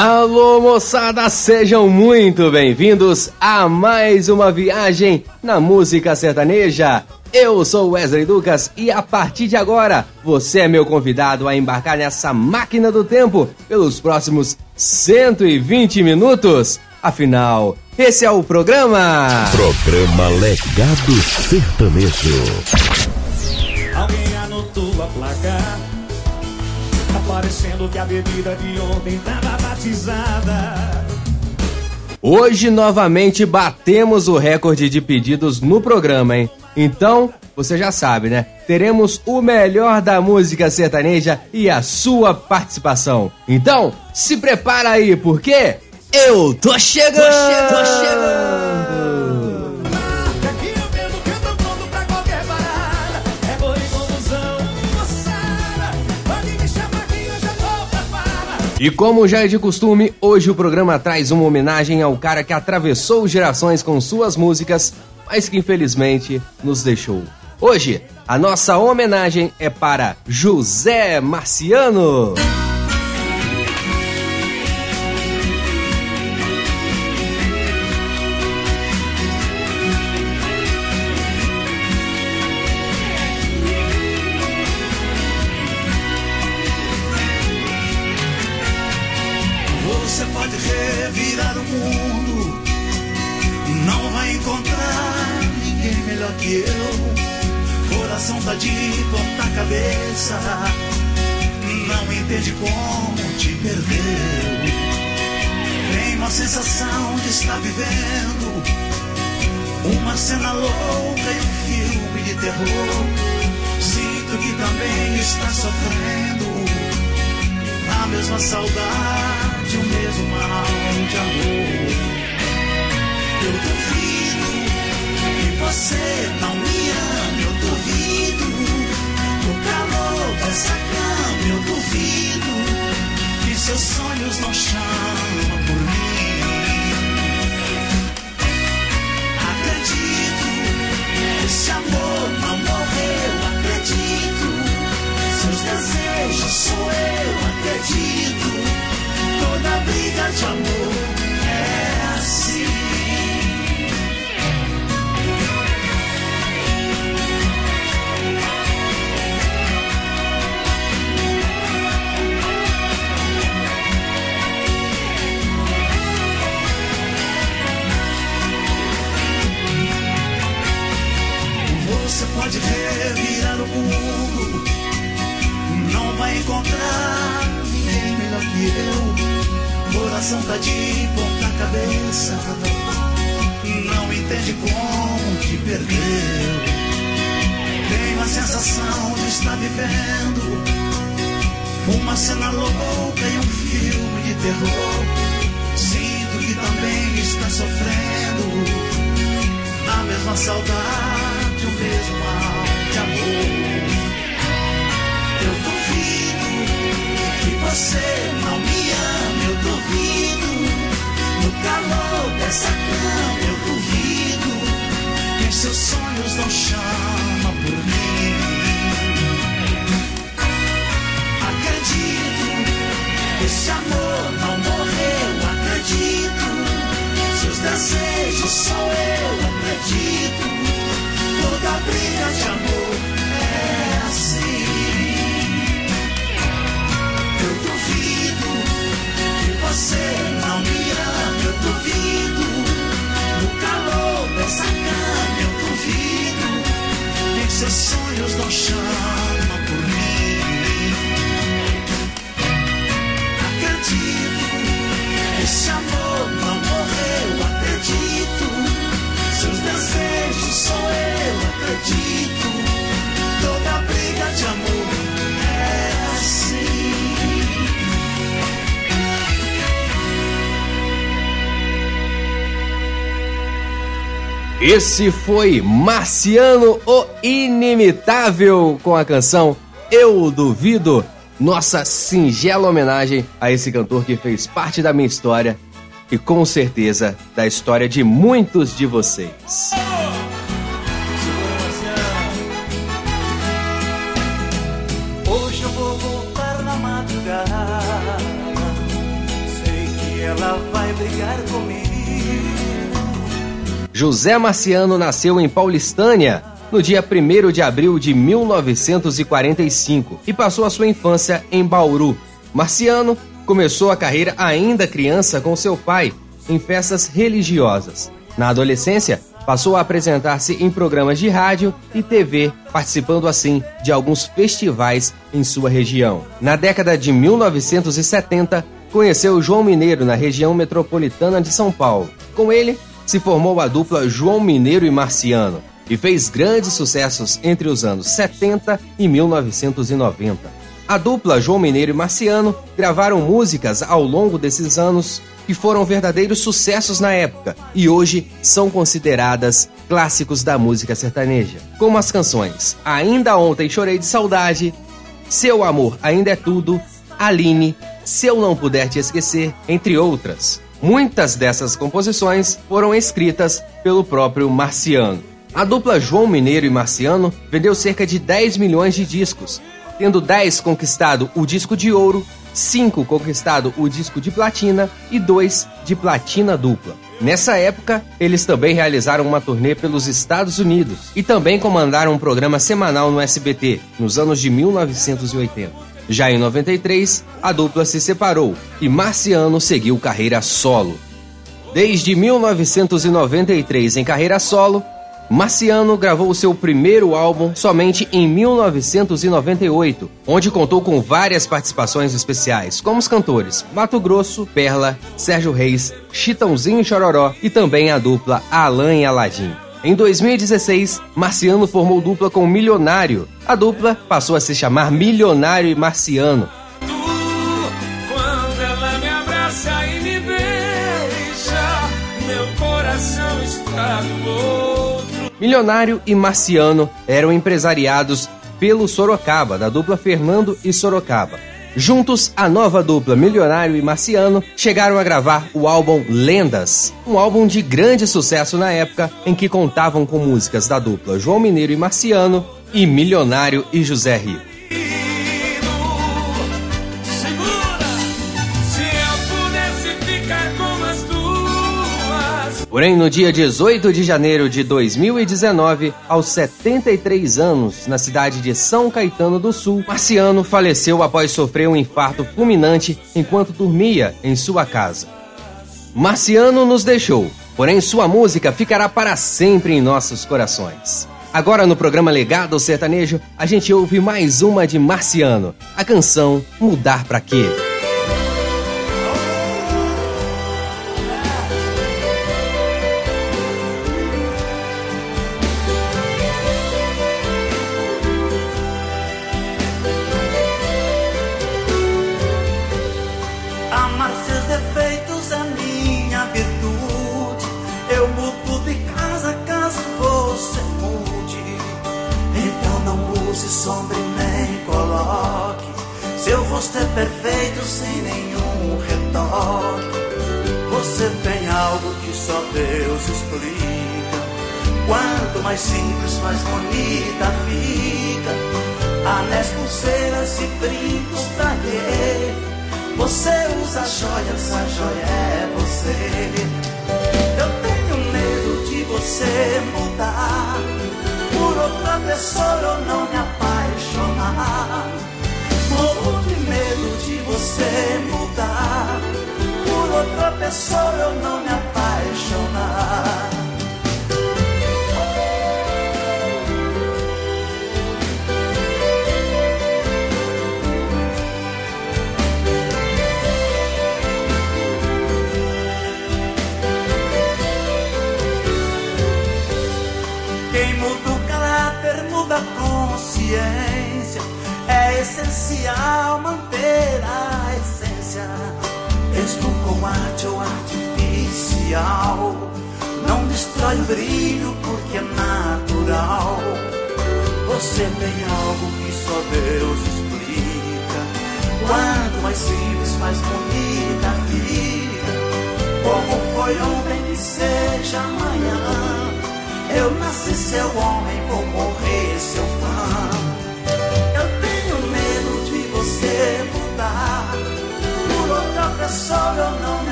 Alô, moçada, sejam muito bem-vindos a mais uma viagem na música sertaneja. Eu sou Wesley Lucas e a partir de agora você é meu convidado a embarcar nessa máquina do tempo pelos próximos 120 minutos. Afinal, esse é o programa. Programa Legado Sertanejo. Alguém anotou a placa? Aparecendo que a bebida de ontem tava batizada. Hoje novamente batemos o recorde de pedidos no programa, hein? Então, você já sabe, né? Teremos o melhor da música sertaneja e a sua participação. Então, se prepara aí, porque eu tô chegando! Tô chegando! E como já é de costume, hoje o programa traz uma homenagem ao cara que atravessou gerações com suas músicas, mas que infelizmente nos deixou. Hoje, a nossa homenagem é para José Marciano. Esse foi Marciano, o Inimitável, com a canção Eu Duvido. Nossa singela homenagem a esse cantor que fez parte da minha história e com certeza da história de muitos de vocês. José Marciano nasceu em Paulistânia no dia 1 de abril de 1945 e passou a sua infância em Bauru. Marciano começou a carreira ainda criança com seu pai em festas religiosas. Na adolescência, passou a apresentar-se em programas de rádio e TV, participando assim de alguns festivais em sua região. Na década de 1970, conheceu João Mineiro na região metropolitana de São Paulo. Com ele, se formou a dupla João Mineiro e Marciano e fez grandes sucessos entre os anos 70 e 1990. A dupla João Mineiro e Marciano gravaram músicas ao longo desses anos que foram verdadeiros sucessos na época e hoje são consideradas clássicos da música sertaneja, como as canções Ainda Ontem Chorei de Saudade, Seu Amor Ainda é Tudo, Aline, Se Eu Não Puder Te Esquecer, entre outras. Muitas dessas composições foram escritas pelo próprio Marciano. A dupla João Mineiro e Marciano vendeu cerca de 10 milhões de discos, tendo 10 conquistado o disco de ouro, 5 conquistado o disco de platina e 2 de platina dupla. Nessa época, eles também realizaram uma turnê pelos Estados Unidos e também comandaram um programa semanal no SBT, nos anos de 1980. Já em 93, a dupla se separou e Marciano seguiu carreira solo. Desde 1993 em carreira solo, Marciano gravou seu primeiro álbum somente em 1998, onde contou com várias participações especiais, como os cantores Mato Grosso, Perla, Sérgio Reis, Chitãozinho e Chororó e também a dupla Alan e Aladim. Em 2016, Marciano formou dupla com Milionário. A dupla passou a se chamar Milionário e Marciano. Milionário e Marciano eram empresariados pelo Sorocaba, da dupla Fernando e Sorocaba. Juntos, a nova dupla Milionário e Marciano chegaram a gravar o álbum Lendas, um álbum de grande sucesso na época em que contavam com músicas da dupla João Mineiro e Marciano e Milionário e José Rico. Porém, no dia 18 de janeiro de 2019, aos 73 anos, na cidade de São Caetano do Sul, Marciano faleceu após sofrer um infarto fulminante enquanto dormia em sua casa. Marciano nos deixou, porém sua música ficará para sempre em nossos corações. Agora no programa Legado Sertanejo, a gente ouve mais uma de Marciano, a canção Mudar Pra Quê?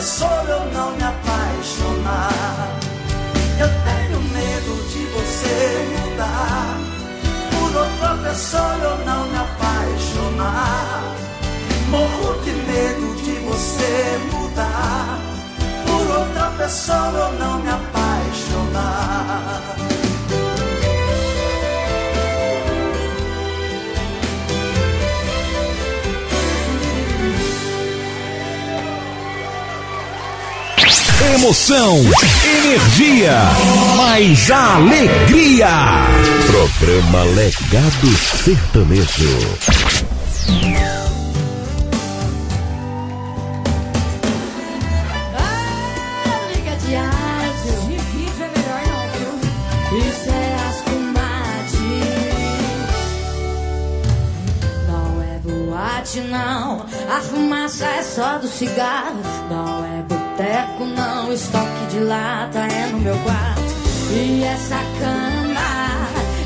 Pessoa eu não me apaixonar. Eu tenho medo de você mudar. Por outra pessoa eu não me apaixonar. Morro de medo de você mudar. Por outra pessoa eu não me apaixonar. Emoção, energia, mais alegria. Programa Legado Sertanejo. Ah, liga de áudio. De vídeo é melhor não, viu? Isso é ascomate. Não é boate, não. A fumaça é só do cigarro. Não é boteco, não. Estoque de lata é no meu quarto. E essa cama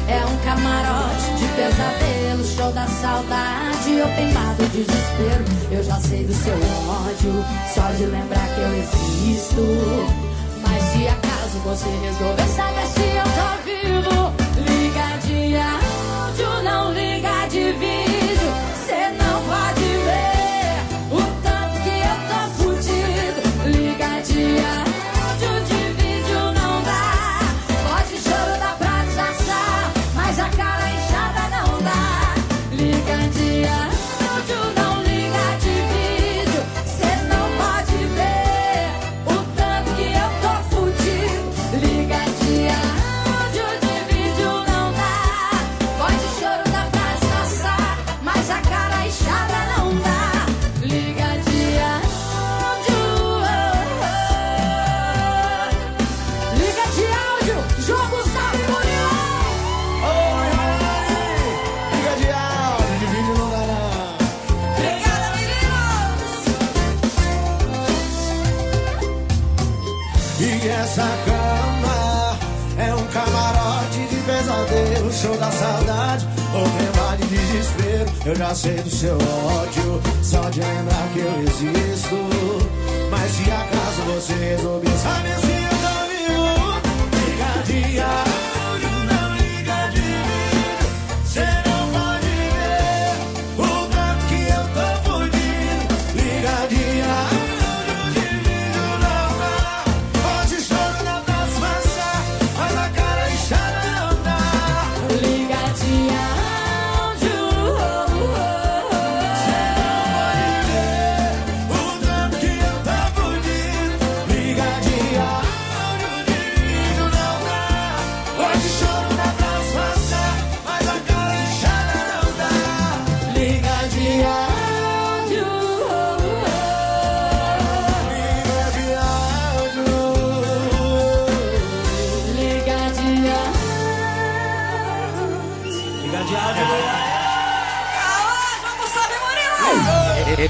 é um camarote de pesadelo. Show da saudade, open bar desespero. Eu já sei do seu ódio, só de lembrar que eu existo. Mas se acaso você resolver saber se eu tô Eu já sei do seu ódio, só de lembrar que eu existo. Mas se acaso você resolver saber se eu tô vivo, liga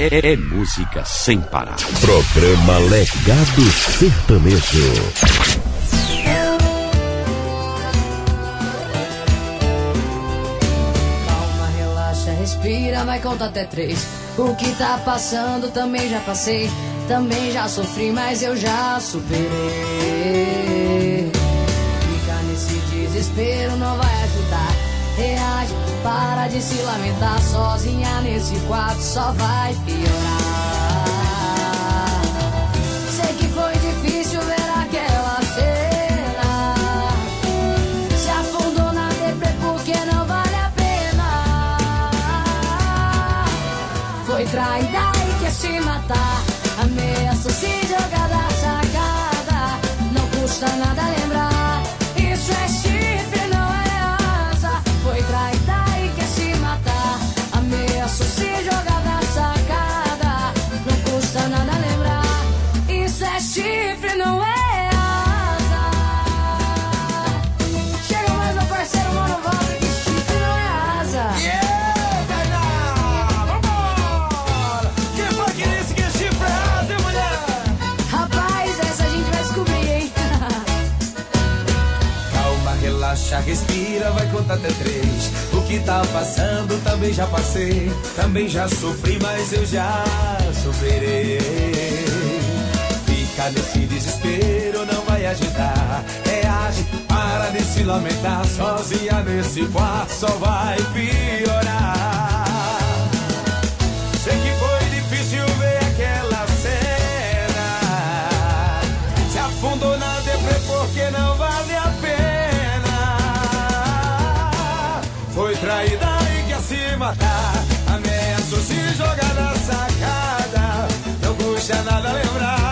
É, é música sem parar. Programa Legado Sertanejo. Calma, relaxa, respira, vai contar até três. O que tá passando também já passei. Também já sofri, mas eu já superei. Ficar nesse desespero não vai ajudar. Reage, para de se lamentar. Sozinha nesse quarto só vai piorar. Contar até três. O que tá passando também já passei. Também já sofri, mas eu já superei. Fica nesse desespero, não vai agitar. Reage, para de se lamentar. Sozinha nesse quarto só vai piorar. Custa nada lembrar.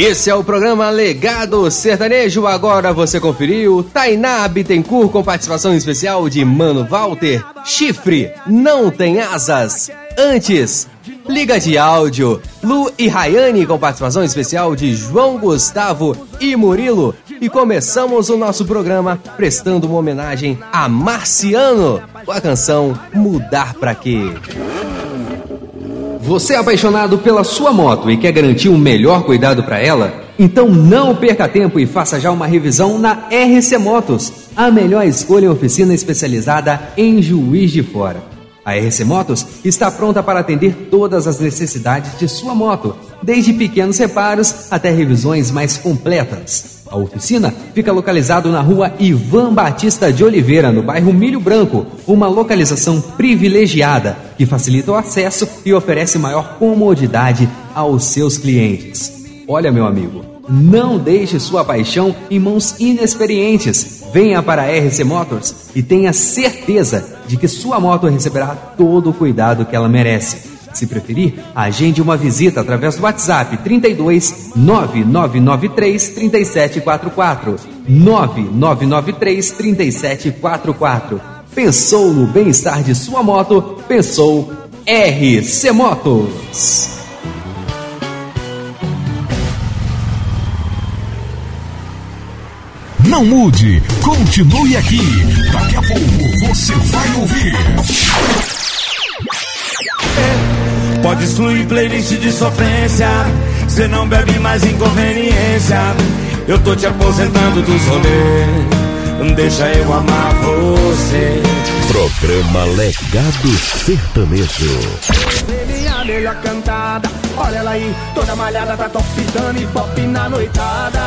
Esse é o programa Legado Sertanejo. Agora você conferiu Tainá Bittencourt com participação especial de Mano Walter. Chifre não tem asas. Antes, Liga de Áudio. Lu e Rayane com participação especial de João Gustavo e Murilo. E começamos o nosso programa prestando uma homenagem a Marciano com a canção Mudar Pra Quê. Você é apaixonado pela sua moto e quer garantir um melhor cuidado para ela? Então não perca tempo e faça já uma revisão na RC Motos, a melhor escolha em oficina especializada em Juiz de Fora. A RC Motos está pronta para atender todas as necessidades de sua moto, desde pequenos reparos até revisões mais completas. A oficina fica localizado na rua Ivan Batista de Oliveira, no bairro Milho Branco, uma localização privilegiada que facilita o acesso e oferece maior comodidade aos seus clientes. Olha, meu amigo, não deixe sua paixão em mãos inexperientes. Venha para a RC Motors e tenha certeza de que sua moto receberá todo o cuidado que ela merece. Se preferir, agende uma visita através do WhatsApp 32 9993 3744 9993 3744. Pensou no bem-estar de sua moto? Pensou RC Motos. Não mude, continue aqui. Daqui a pouco você vai ouvir. Pode excluir playlist de sofrência. Cê não bebe mais inconveniência. Eu tô te aposentando dos rolês. Deixa eu amar você. Programa Legado Sertanejo. Ele é a melhor cantada. Olha ela aí, toda malhada, tá top e pop na noitada.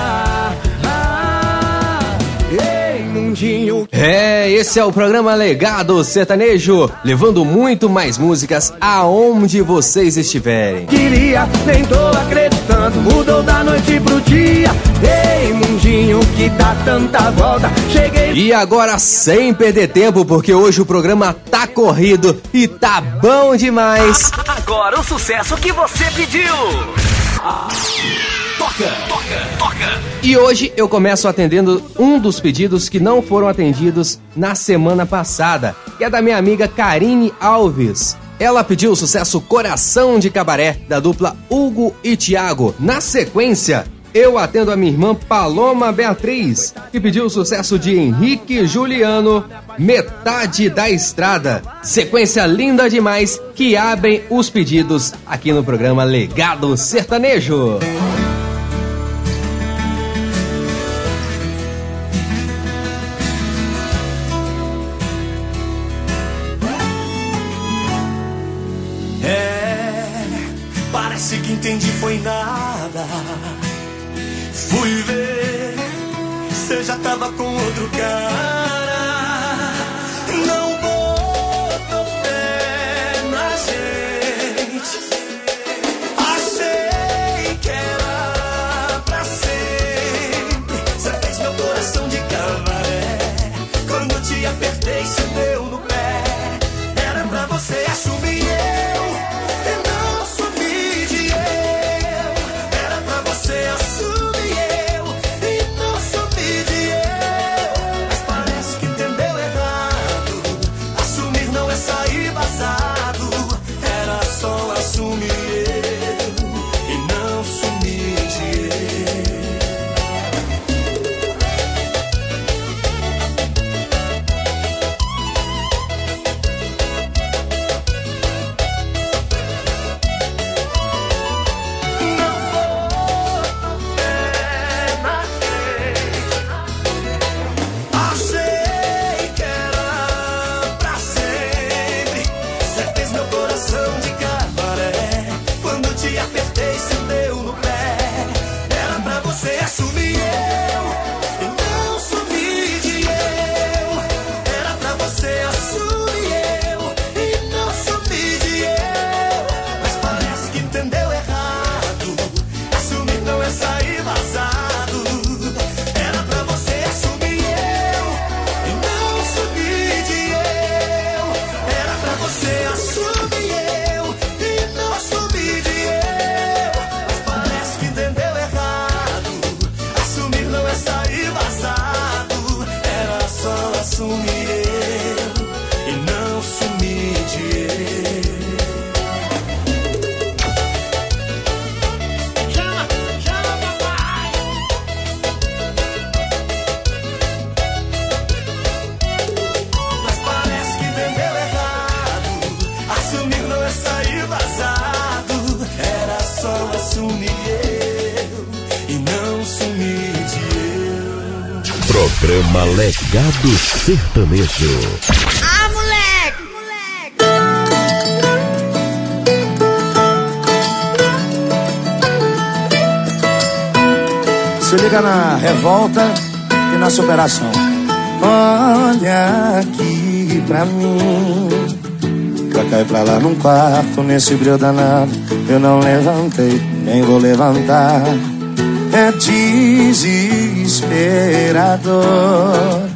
Ah, ei, mundinho. É, esse é o programa Legado Sertanejo, levando muito mais músicas aonde vocês estiverem. Queria, nem tô acreditando, mudou da noite pro dia. Ei, mundinho, que dá tanta volta. Cheguei. E agora, sem perder tempo, porque hoje o programa tá corrido e tá bom demais. Agora o sucesso que você pediu. Toca, toca, toca. E hoje eu começo atendendo um dos pedidos que não foram atendidos na semana passada, que é da minha amiga Karine Alves. Ela pediu o sucesso Coração de Cabaré, da dupla Hugo e Thiago. Na sequência, eu atendo a minha irmã Paloma Beatriz, que pediu o sucesso de Henrique Juliano, Metade da Estrada. Sequência linda demais que abrem os pedidos aqui no programa Legado Sertanejo. Legado Sertanejo. Ah, moleque! Se liga na revolta e na superação. Olha aqui pra mim. Pra cá e pra lá num quarto, nesse brilho danado. Eu não levantei, nem vou levantar. É desesperador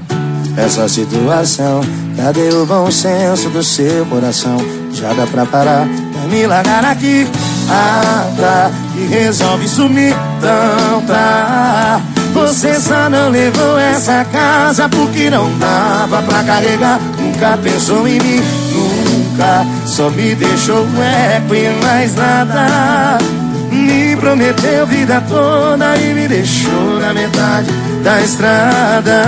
essa situação. Cadê o bom senso do seu coração? Já dá pra parar, pra me largar aqui. Ah, tá, e resolve sumir. Então tá. Você só não levou essa casa porque não dava pra carregar. Nunca pensou em mim, nunca. Só me deixou eco e mais nada. Me prometeu vida toda e me deixou na metade da estrada.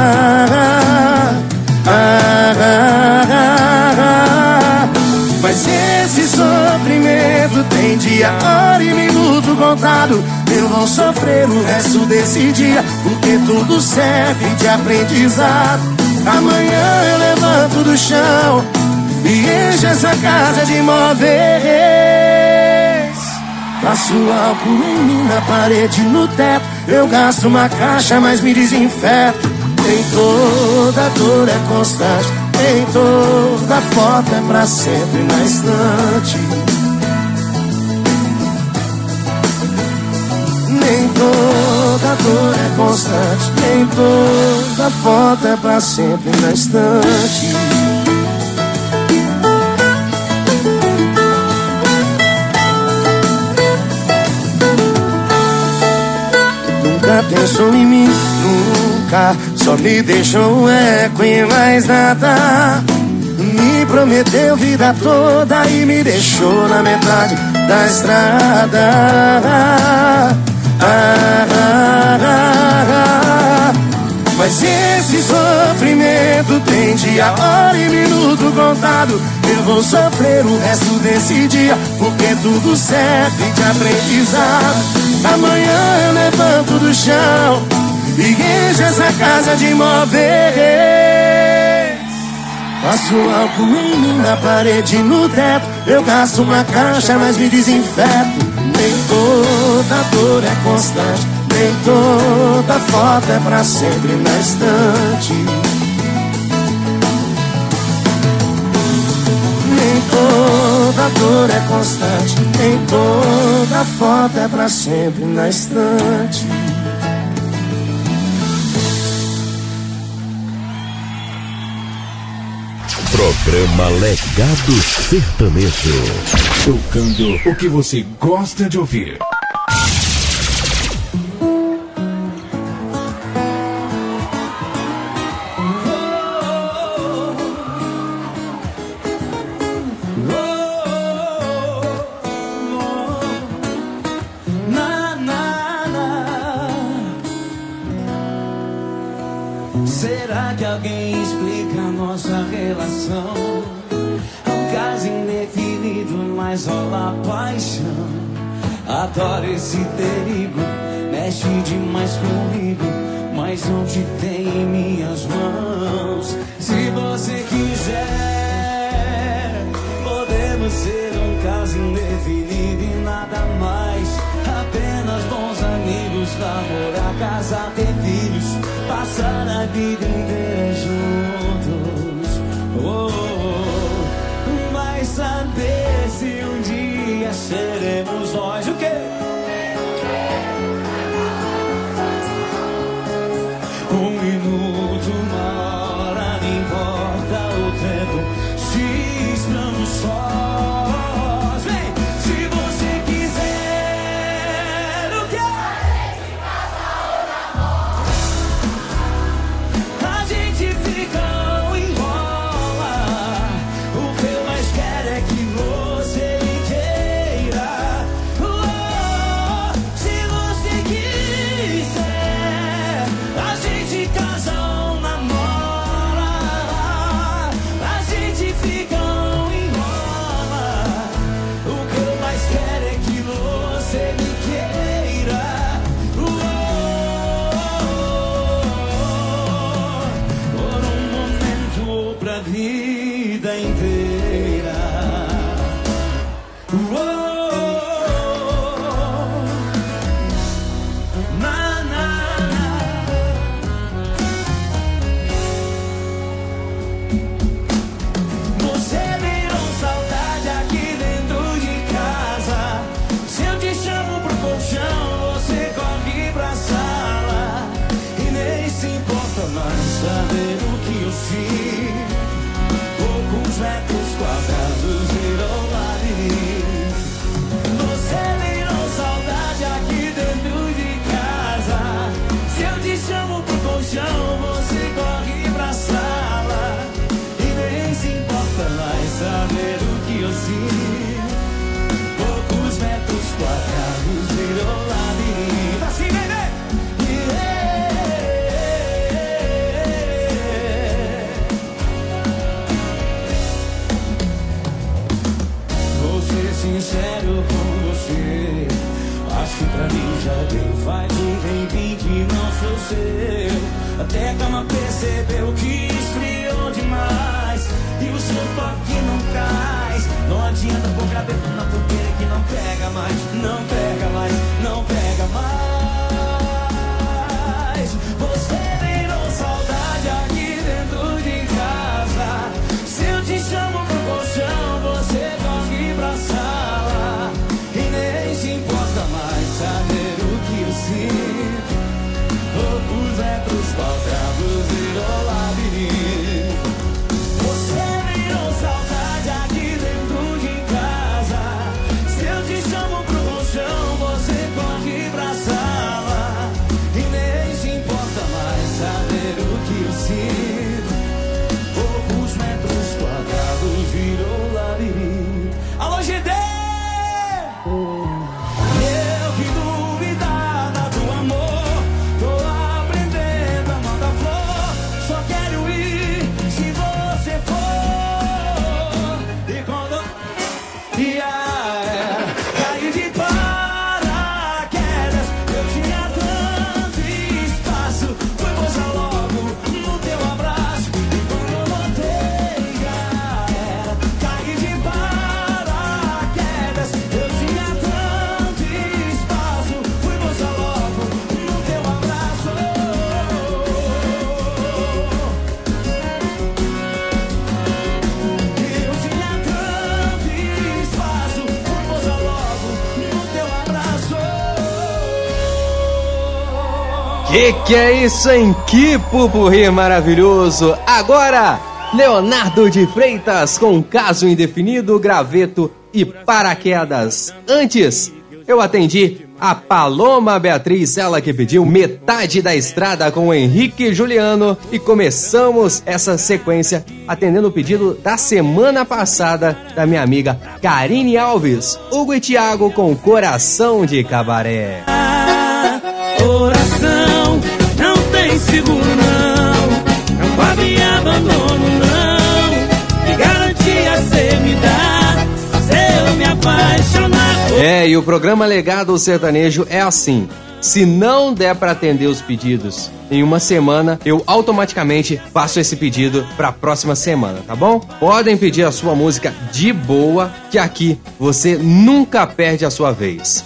Ah, ah, ah. Mas esse sofrimento tem dia, hora e minuto contado. Eu vou sofrer o resto desse dia, porque tudo serve de aprendizado. Amanhã eu levanto do chão e encho essa casa de móveis. Passo álcool em mim na parede, no teto. Eu gasto uma caixa, mas me desinfeto. Nem toda dor é constante, nem toda foto é pra sempre na estante. Nem toda dor é constante, nem toda foto é pra sempre na estante. Pensou em mim, nunca Só me deixou um eco e mais nada Me prometeu vida toda e me deixou na metade da estrada Ah, ah, ah, ah. Mas esse sofrimento tem dia, hora e minuto contado. Eu vou sofrer o resto desse dia, porque tudo serve de aprendizado. Amanhã eu levanto do chão e encho essa casa de móveis. Passo álcool em mim, na parede, no teto. Eu gasto uma caixa, mas me desinfeto. Nem toda dor é constante, nem toda foto é pra sempre na estante. Nem toda dor é constante, nem toda foto é pra sempre na estante. Programa Legado Sertanejo. Tocando o que você gosta de ouvir. Perigo, Que que é isso, hein? Que pupurri maravilhoso! Agora, Leonardo de Freitas com caso indefinido, graveto e paraquedas. Antes, eu atendi a Paloma Beatriz, ela que pediu metade da estrada com o Henrique Juliano e começamos essa sequência atendendo o pedido da semana passada da minha amiga Karine Alves, Hugo e Thiago com Coração de Cabaré. Não, não pode abandono não. Que garantia cê me dá se eu me apaixonar? É, e o programa Legado Sertanejo é assim. Se não der para atender os pedidos em uma semana, eu automaticamente passo esse pedido para a próxima semana, tá bom? Podem pedir a sua música de boa, que aqui você nunca perde a sua vez.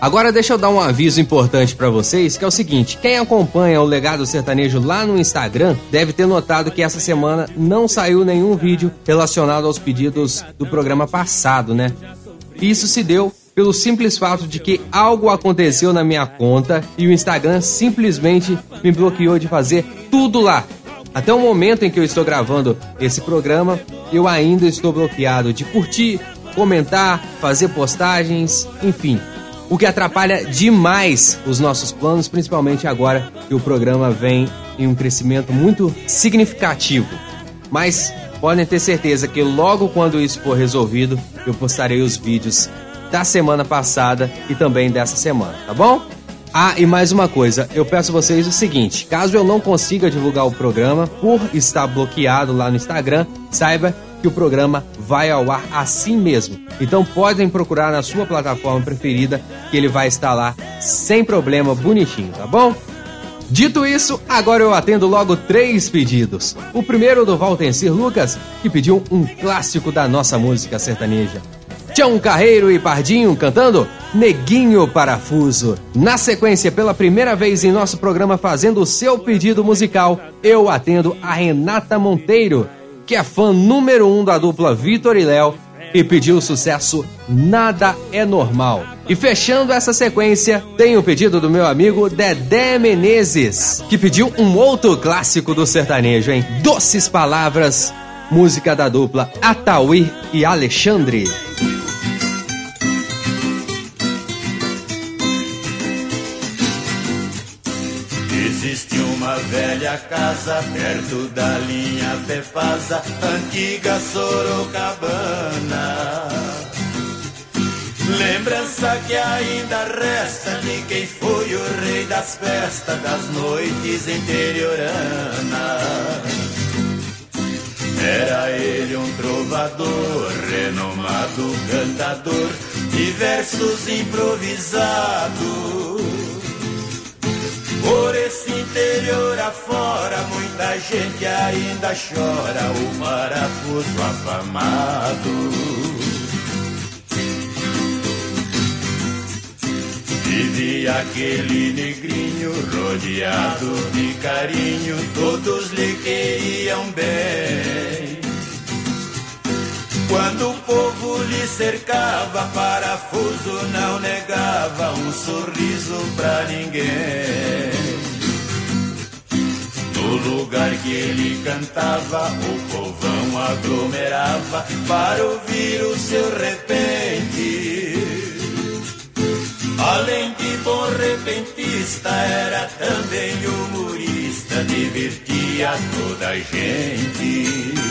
Agora deixa eu dar um aviso importante para vocês, que é o seguinte: quem acompanha o Legado Sertanejo lá no Instagram deve ter notado que essa semana não saiu nenhum vídeo relacionado aos pedidos do programa passado, né? Isso se deu pelo simples fato de que algo aconteceu na minha conta e o Instagram simplesmente me bloqueou de fazer tudo lá. Até o momento em que eu estou gravando esse programa, eu ainda estou bloqueado de curtir, comentar, fazer postagens, enfim. O que atrapalha demais os nossos planos, principalmente agora que o programa vem em um crescimento muito significativo. Mas podem ter certeza que logo quando isso for resolvido, eu postarei os vídeos da semana passada e também dessa semana, tá bom? Ah, e mais uma coisa, eu peço a vocês o seguinte: caso eu não consiga divulgar o programa por estar bloqueado lá no Instagram, saiba que o programa vai ao ar assim mesmo. Então podem procurar na sua plataforma preferida que ele vai estar lá sem problema, bonitinho, tá bom? Dito isso, agora eu atendo logo três pedidos. O primeiro do Valtencir Lucas, que pediu um clássico da nossa música sertaneja. Tião Carreiro e Pardinho cantando Neguinho Parafuso. Na sequência, pela primeira vez em nosso programa fazendo o seu pedido musical, eu atendo a Renata Monteiro, que é fã número um da dupla Vitor e Léo e pediu o sucesso Nada é Normal. E fechando essa sequência, tem o pedido do meu amigo Dedé Menezes, que pediu um outro clássico do sertanejo, hein? Doces Palavras, música da dupla Atauí e Alexandre. Existe uma velha casa perto da linha Pepasa, antiga Sorocabana. Lembrança que ainda resta de quem foi o rei das festas das noites interioranas. Era ele um trovador, renomado cantador de versos improvisados. Por esse interior afora, muita gente ainda chora o parafuso afamado. Vivia aquele negrinho rodeado de carinho, todos lhe queriam bem. Quando o povo lhe cercava, parafuso não negava um sorriso pra ninguém. No lugar que ele cantava, o povão aglomerava para ouvir o seu repente. Além de bom repentista, era também humorista, divertia toda a gente.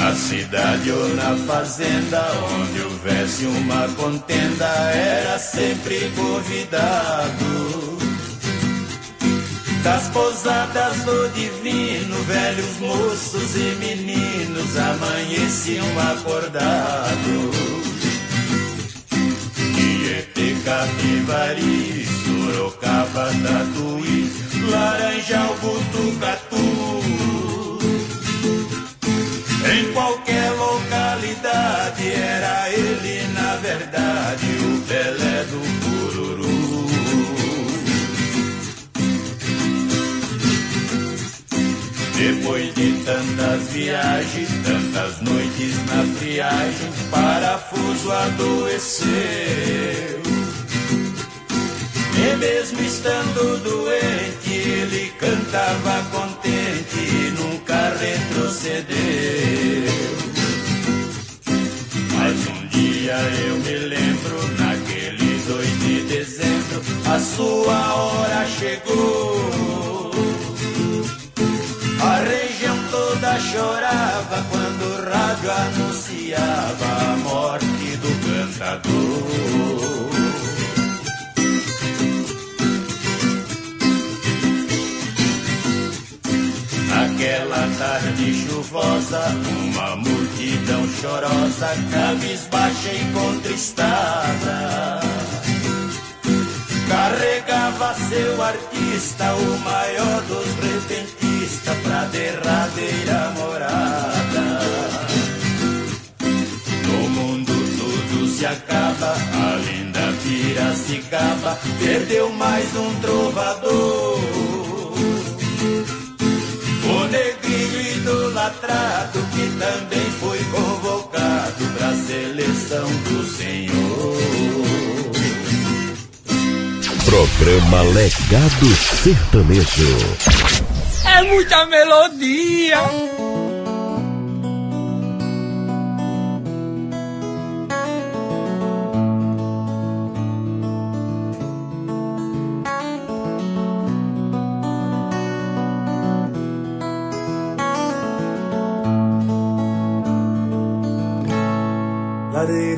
Na cidade ou na fazenda, onde houvesse uma contenda, era sempre convidado. Das pousadas do divino, velhos moços e meninos amanheciam acordados. Tietê, Capivari, Sorocaba, Tatuí, Laranjal, Butucatu. Em qualquer localidade era ele, na verdade, o Pelé do Cururu. Depois de tantas viagens, tantas noites na friagem, parafuso adoeceu. E mesmo estando doente, ele cantava contente nunca Mas um dia eu me lembro, naquele 2 de dezembro, a sua hora chegou. A região toda chorava quando o rádio anunciava a morte do cantador. Naquela tarde chuvosa, uma multidão chorosa, cabisbaixa e contristada. Carregava seu artista, o maior dos repentistas, pra derradeira morada. No mundo tudo se acaba, a linda Piracicaba perdeu mais um trovador. O negrinho idolatrado que também foi convocado pra seleção do Senhor. Programa Legado Sertanejo. É muita melodia.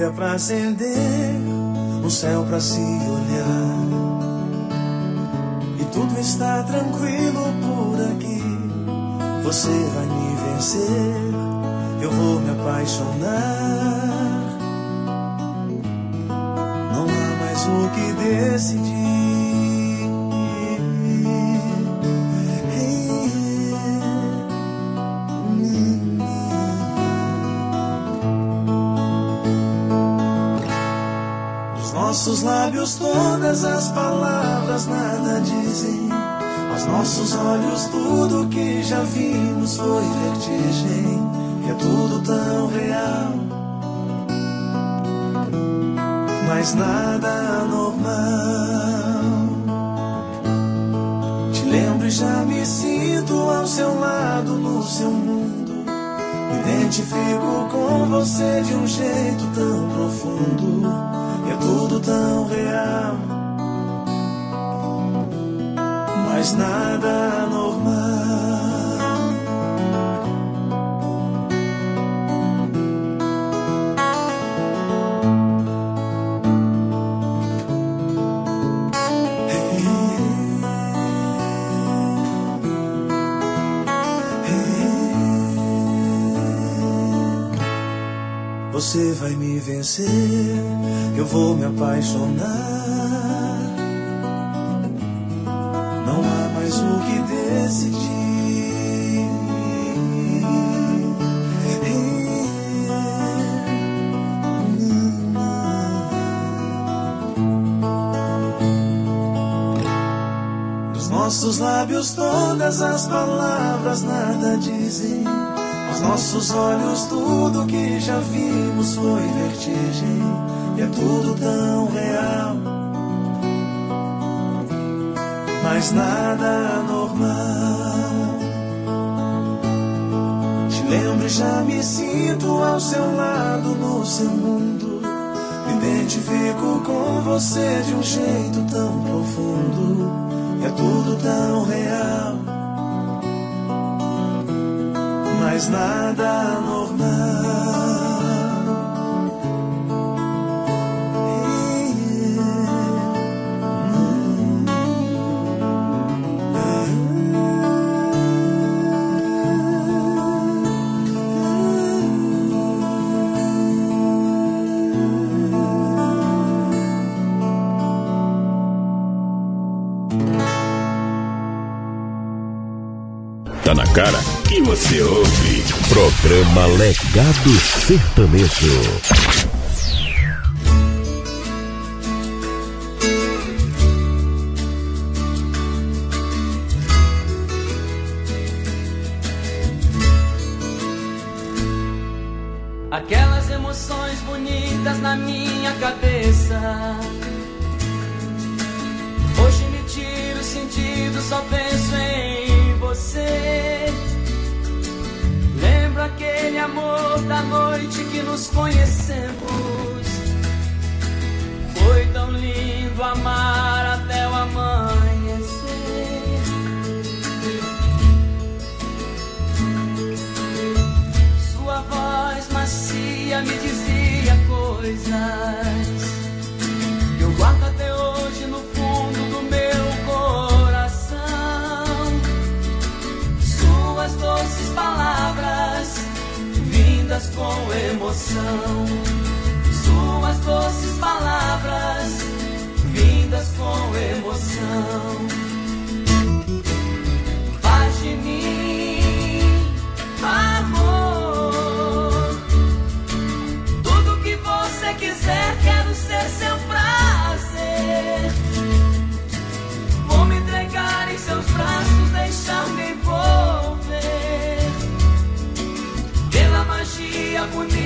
Lareira pra acender, um céu pra se olhar. E tudo está tranquilo por aqui. Você vai me vencer, eu vou me apaixonar. Não há mais o que decidir. Lábios todas as palavras nada dizem. Aos nossos olhos tudo que já vimos foi vertigem. E é tudo tão real. Mas nada normal. Te lembro e já me sinto ao seu lado no seu mundo. Me identifico com você de um jeito tão profundo. Tudo tão real. Mas nada normal. Você vai me vencer, eu vou me apaixonar. Não há mais o que decidir. Dos nossos lábios todas as palavras nada dizem. Aos nossos olhos tudo que já vimos foi vertigem. E é tudo tão real. Mas nada normal. Te lembro e já me sinto ao seu lado no seu mundo. Me identifico com você de um jeito tão profundo. E é tudo tão real. Mas nada normal. Cara que você ouve. Programa Legado Sertanejo. Me dizia coisas que eu guardo até hoje no fundo do meu coração. Suas doces palavras vindas com emoção. Suas doces palavras vindas com emoção. agonia.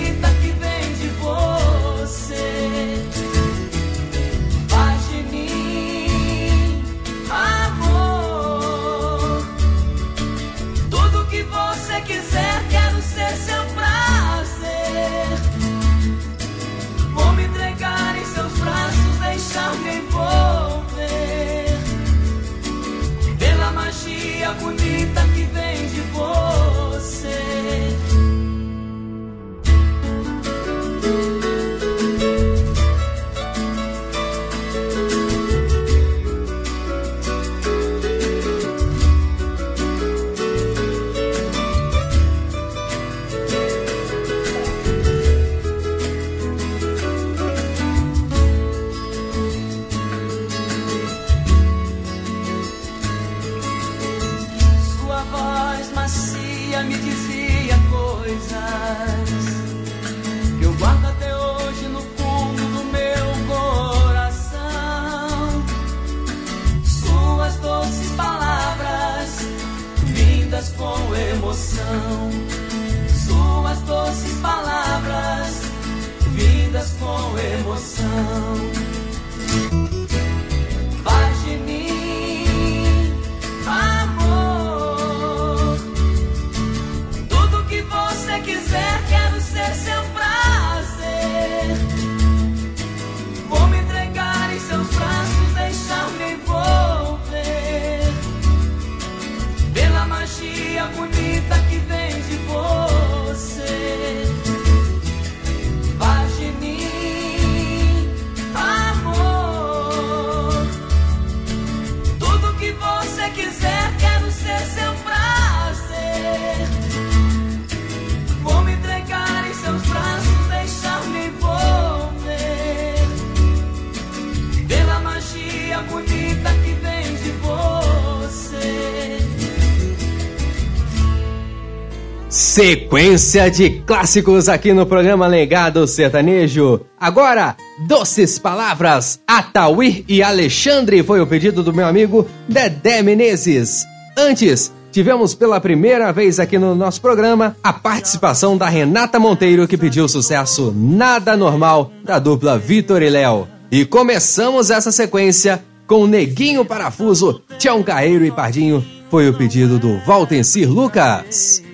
Sequência de clássicos aqui no programa Legado Sertanejo. Agora, Doces Palavras, Atauir e Alexandre foi o pedido do meu amigo Dedé Menezes. Antes, tivemos pela primeira vez aqui no nosso programa a participação da Renata Monteiro que pediu o sucesso Nada Normal da dupla Vitor e Léo. E começamos essa sequência com Neguinho Parafuso, Tião Carreiro e Pardinho. Foi o pedido do Valtencir Lucas.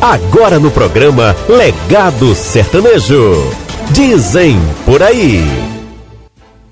Agora no programa Legado Sertanejo. Dizem por aí.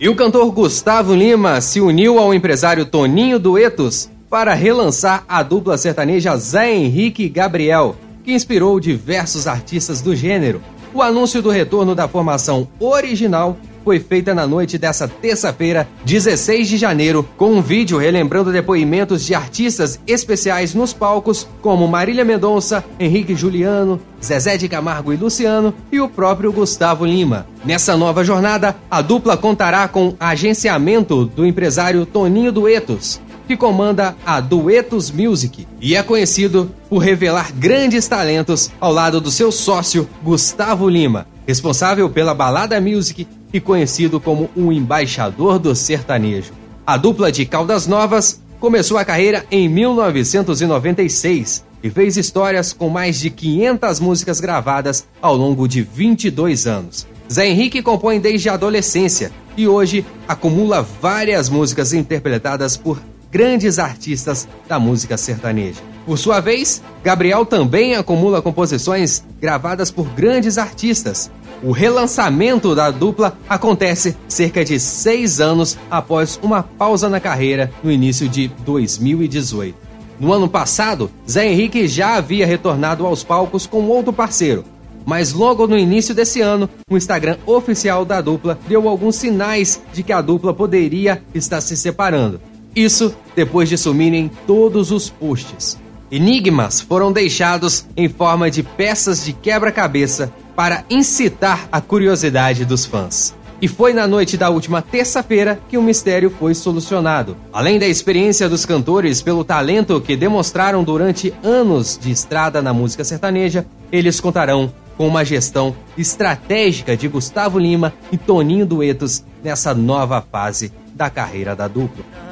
E o cantor Gustavo Lima se uniu ao empresário Toninho Duetos para relançar a dupla sertaneja Zé Henrique e Gabriel, que inspirou diversos artistas do gênero. O anúncio do retorno da formação original foi feita na noite dessa terça-feira, 16 de janeiro, com um vídeo relembrando depoimentos de artistas especiais nos palcos, como Marília Mendonça, Henrique Juliano, Zezé de Camargo e Luciano e o próprio Gustavo Lima. Nessa nova jornada, a dupla contará com agenciamento do empresário Toninho Duetos, que comanda a Duetos Music e é conhecido por revelar grandes talentos ao lado do seu sócio Gustavo Lima, responsável pela Balada Music e conhecido como um embaixador do sertanejo. A dupla de Caldas Novas começou a carreira em 1996 e fez histórias com mais de 500 músicas gravadas ao longo de 22 anos. Zé Henrique compõe desde a adolescência e hoje acumula várias músicas interpretadas por grandes artistas da música sertaneja. Por sua vez, Gabriel também acumula composições gravadas por grandes artistas. O relançamento da dupla acontece cerca de seis anos após uma pausa na carreira no início de 2018. No ano passado, Zé Henrique já havia retornado aos palcos com outro parceiro, mas logo no início desse ano, o Instagram oficial da dupla deu alguns sinais de que a dupla poderia estar se separando. Isso depois de sumirem todos os posts. Enigmas foram deixados em forma de peças de quebra-cabeça para incitar a curiosidade dos fãs. E foi na noite da última terça-feira que o mistério foi solucionado. Além da experiência dos cantores pelo talento que demonstraram durante anos de estrada na música sertaneja, eles contarão com uma gestão estratégica de Gustavo Lima e Toninho Duetos nessa nova fase da carreira da dupla.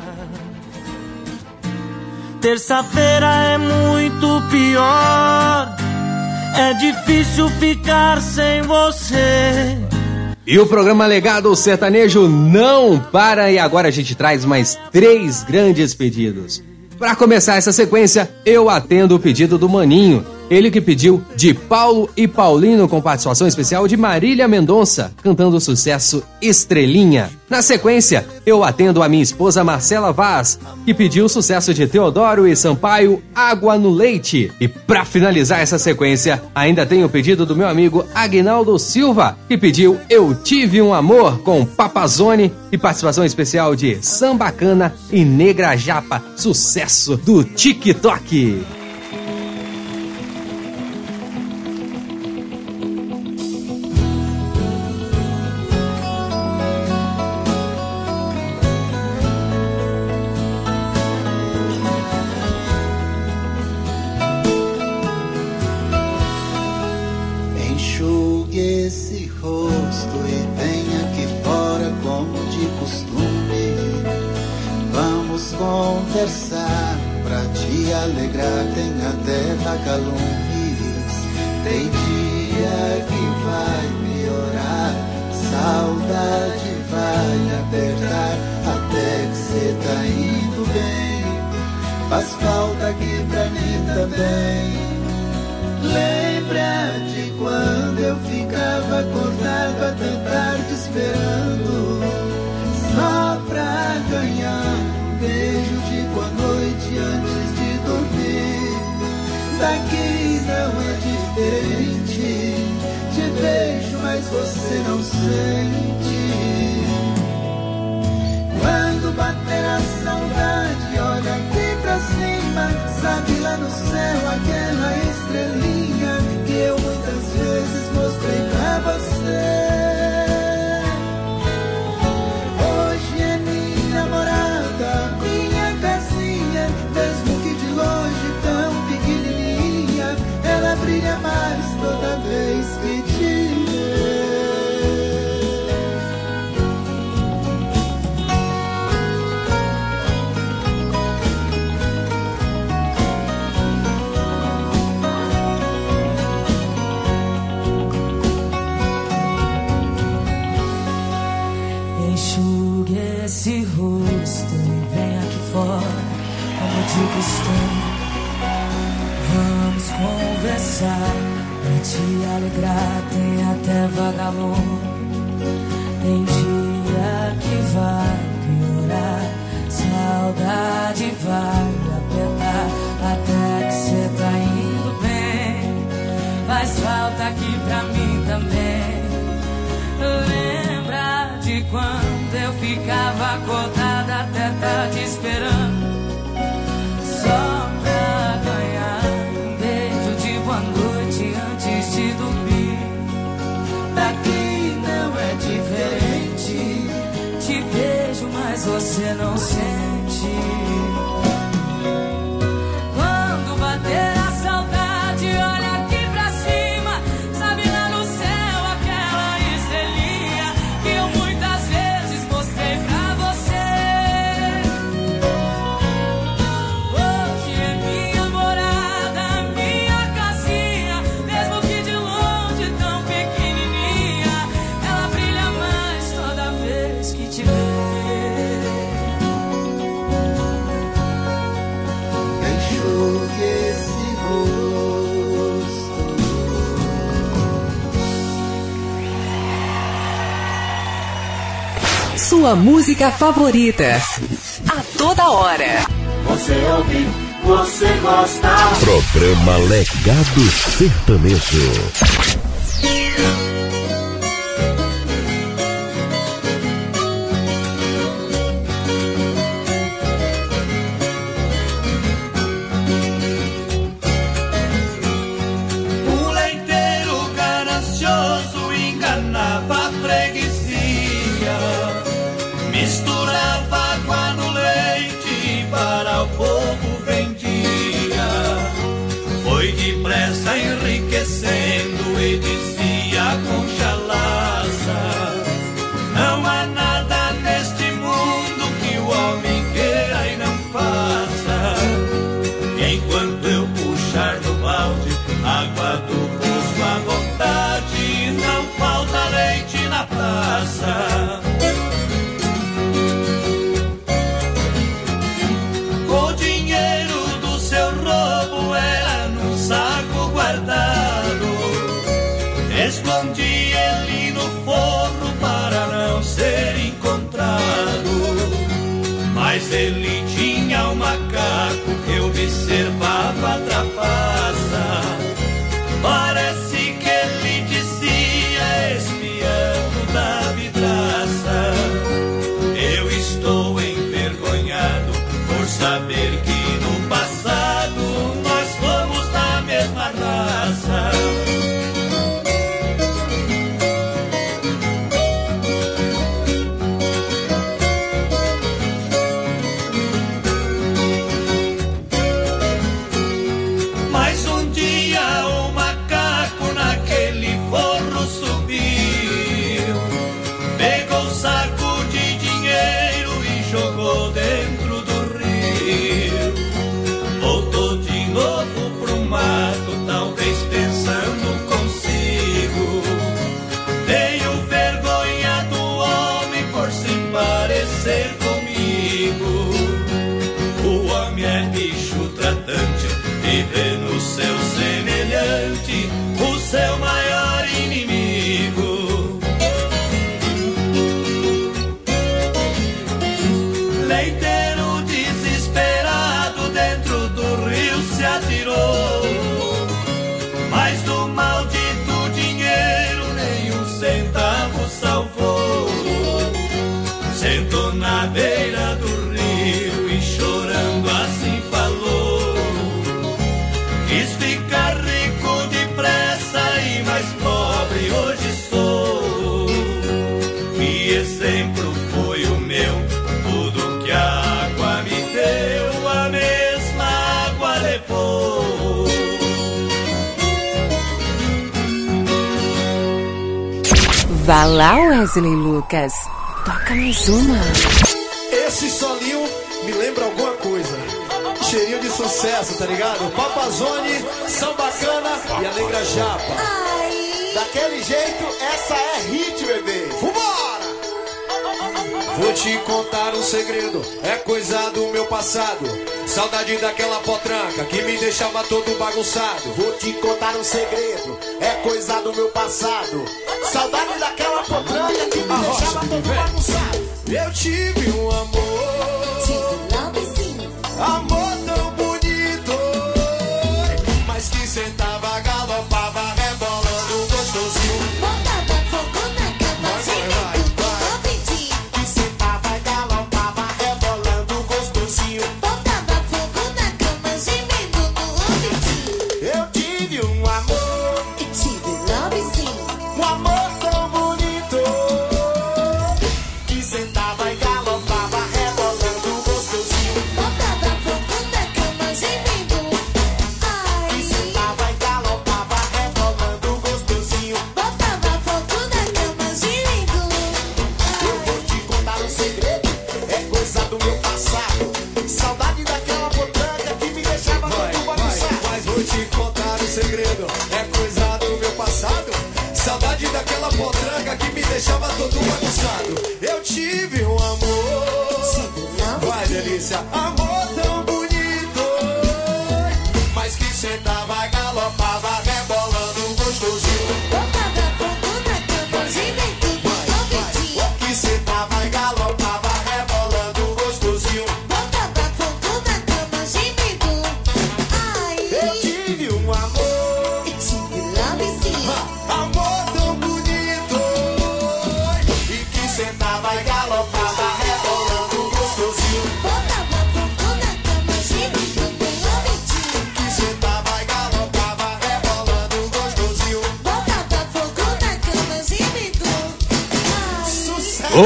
Terça-feira é muito pior. É difícil ficar sem você. E o programa Legado Sertanejo não para e agora a gente traz mais três grandes pedidos. Para começar essa sequência, eu atendo o pedido do Maninho. Ele que pediu de Paulo e Paulino com participação especial de Marília Mendonça, cantando o sucesso Estrelinha. Na sequência, eu atendo a minha esposa Marcela Vaz, que pediu o sucesso de Teodoro e Sampaio Água no Leite. E para finalizar essa sequência, ainda tem o pedido do meu amigo Agnaldo Silva, que pediu Eu Tive um Amor com Papazone e participação especial de Sambacana e Negra Japa, sucesso do TikTok. Daqui não é diferente. Te beijo, mas você não sente alegrar, tem até vagalume. Tem dia que vai piorar, saudade vai apertar, até que cê tá indo bem. Faz falta aqui pra mim também. Lembra de quando eu ficava acordada até tarde esperando sua música favorita. A toda hora. Você ouve, você gosta. Programa Legado Sertanejo. Wesley Lucas, toca-nos uma. Esse solinho me lembra alguma coisa. Cheirinho de sucesso, tá ligado? Papazone, São Bacana e Alegra Japa. Ai. Daquele jeito, essa é hit, bebê. Vambora! Vou te contar um segredo, é coisa do meu passado. Saudade daquela potranca que me deixava todo bagunçado. Vou te contar um segredo, é coisa do meu passado. Saudade daquela potranha que me a deixava todo bagunçado. Eu tive um amor. Tive um amor.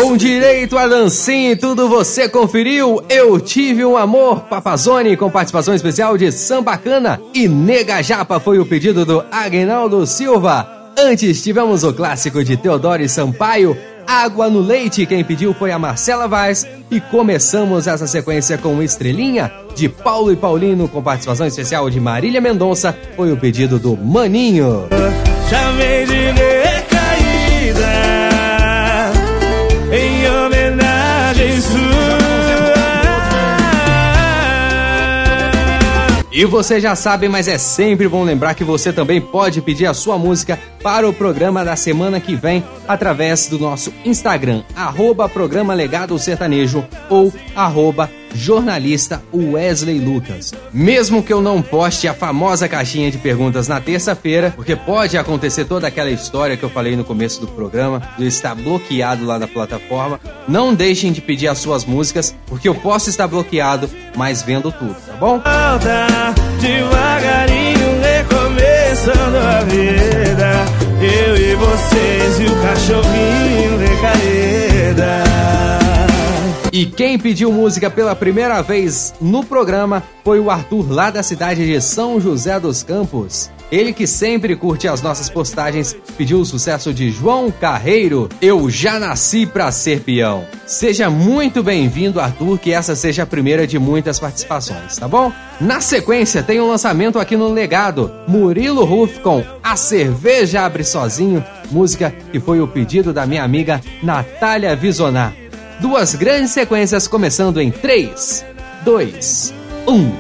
Com direito a dancinha e tudo você conferiu. Eu tive um amor, Papazone, com participação especial de Sambacana e Nega Japa foi o pedido do Aguinaldo Silva. Antes tivemos o clássico de Teodoro e Sampaio, Água no Leite, quem pediu foi a Marcela Vaz. E começamos essa sequência com Estrelinha, de Paulo e Paulino, com participação especial de Marília Mendonça, foi o pedido do Maninho. Chamei de E você já sabe, mas é sempre bom lembrar que você também pode pedir a sua música para o programa da semana que vem através do nosso Instagram, arroba programa Legado Sertanejo ou arroba jornalista Wesley Lucas. Mesmo que eu não poste a famosa caixinha de perguntas na terça-feira, porque pode acontecer toda aquela história que eu falei no começo do programa, de estar bloqueado lá na plataforma, não deixem de pedir as suas músicas, porque eu posso estar bloqueado, mas vendo tudo, tá bom? Devagarinho recomeçando a vida. Eu e vocês e o cachorrinho recaída. E quem pediu música pela primeira vez no programa foi o Arthur, lá da cidade de São José dos Campos. Ele que sempre curte as nossas postagens, pediu o sucesso de João Carreiro, Eu Já Nasci Pra Ser Peão. Seja muito bem-vindo, Arthur, que essa seja a primeira de muitas participações, tá bom? Na sequência, tem um lançamento aqui no Legado, Murilo Ruff com A Cerveja Abre Sozinho, música que foi o pedido da minha amiga Natália Visonar. Duas grandes sequências começando em 3, 2, 1.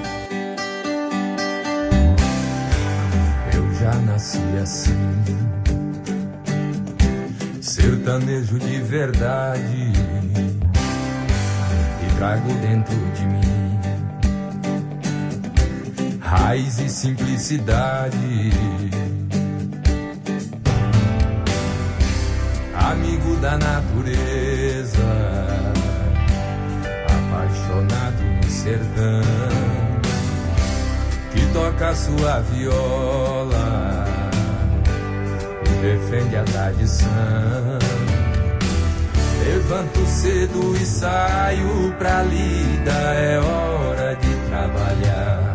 Eu já nasci assim, sertanejo de verdade, e trago dentro de mim raiz e simplicidade. Amigo da natureza, no sertão que toca sua viola e defende a tradição. Levanto cedo e saio pra lida, é hora de trabalhar.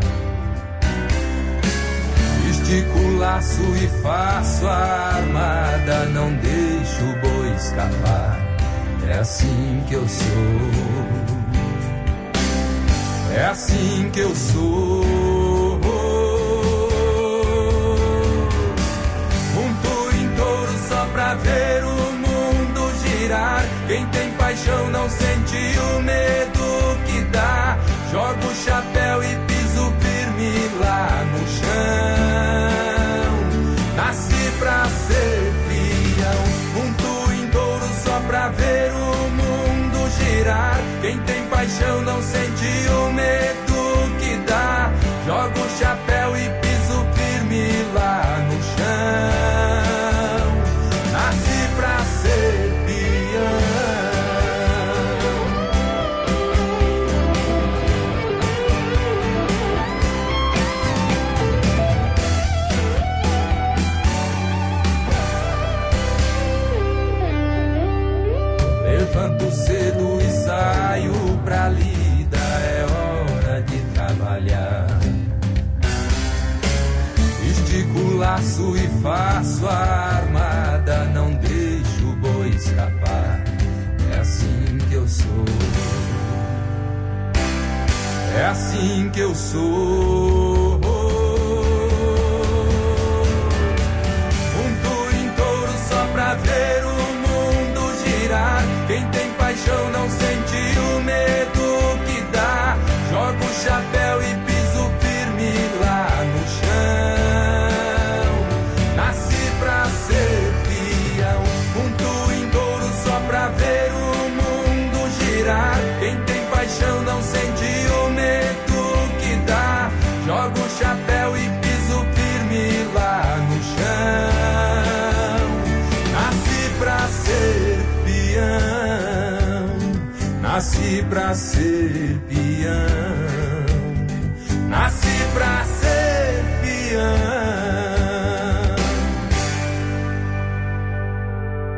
Estico o laço e faço a armada, não deixo o boi escapar. É assim que eu sou. É assim que eu sou. Um em touro só pra ver o mundo girar. Quem tem paixão não sente o medo que dá. Joga o chapéu e piso firme lá no chão. Nasci pra ser peão. Um em touro só pra ver o mundo girar. Quem tem paixão não sente que eu sou. nasci pra ser peão. Nasci pra ser peão.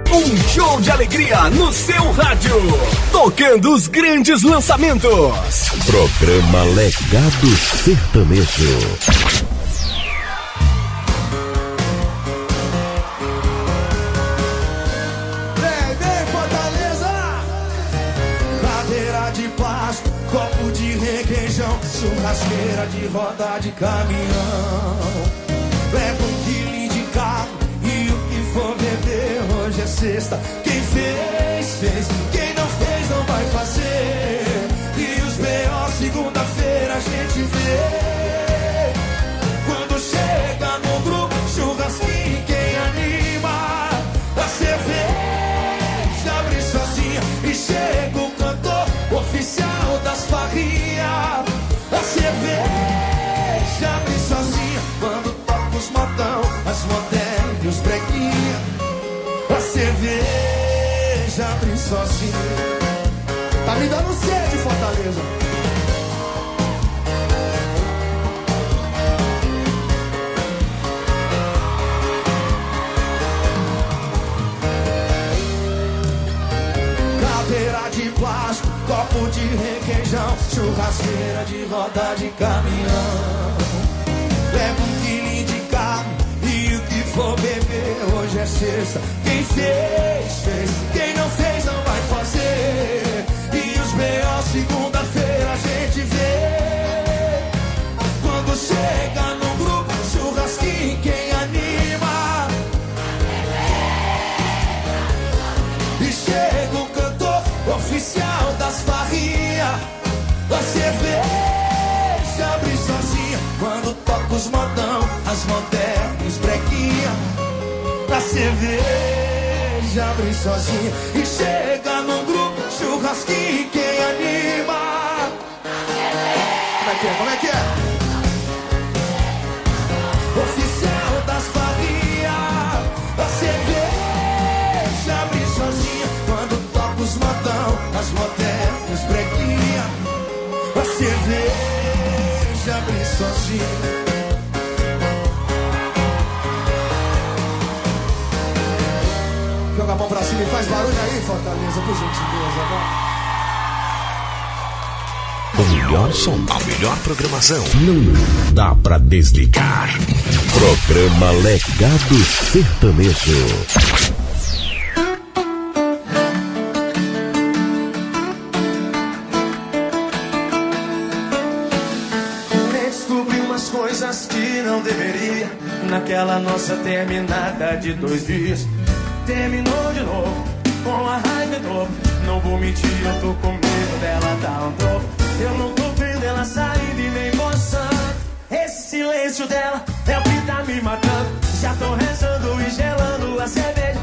Um show de alegria no seu rádio. Tocando os grandes lançamentos. Programa Legado Sertanejo. andar de caminhão. certeza. Cadeira de plástico, copo de requeijão, churrasqueira de roda de caminhão. Leva um quilinho de carne e o que for beber hoje é sexta. Quem fez, fez. Quem não fez, mais modernos brequinha A cerveja abre sozinha E chega num grupo churrasquinho Quem anima? Como é que é? Como é que é? Oficial das Faria A cerveja abre sozinha Quando toca os modão As modernos brequinha A cerveja abre sozinha faz barulho aí, Fortaleza, por gentileza, vai. O melhor som, a melhor programação. Não dá pra desligar. Programa Legado Sertanejo. Descobri umas coisas que não deveria naquela nossa terminada de dois dias terminou de novo, com a raiva em dobro. Não vou mentir, eu tô com medo dela dar um troco. Eu não tô vendo ela saindo e nem moçando. Esse silêncio dela é o que tá me matando. Já tô rezando e gelando a cerveja.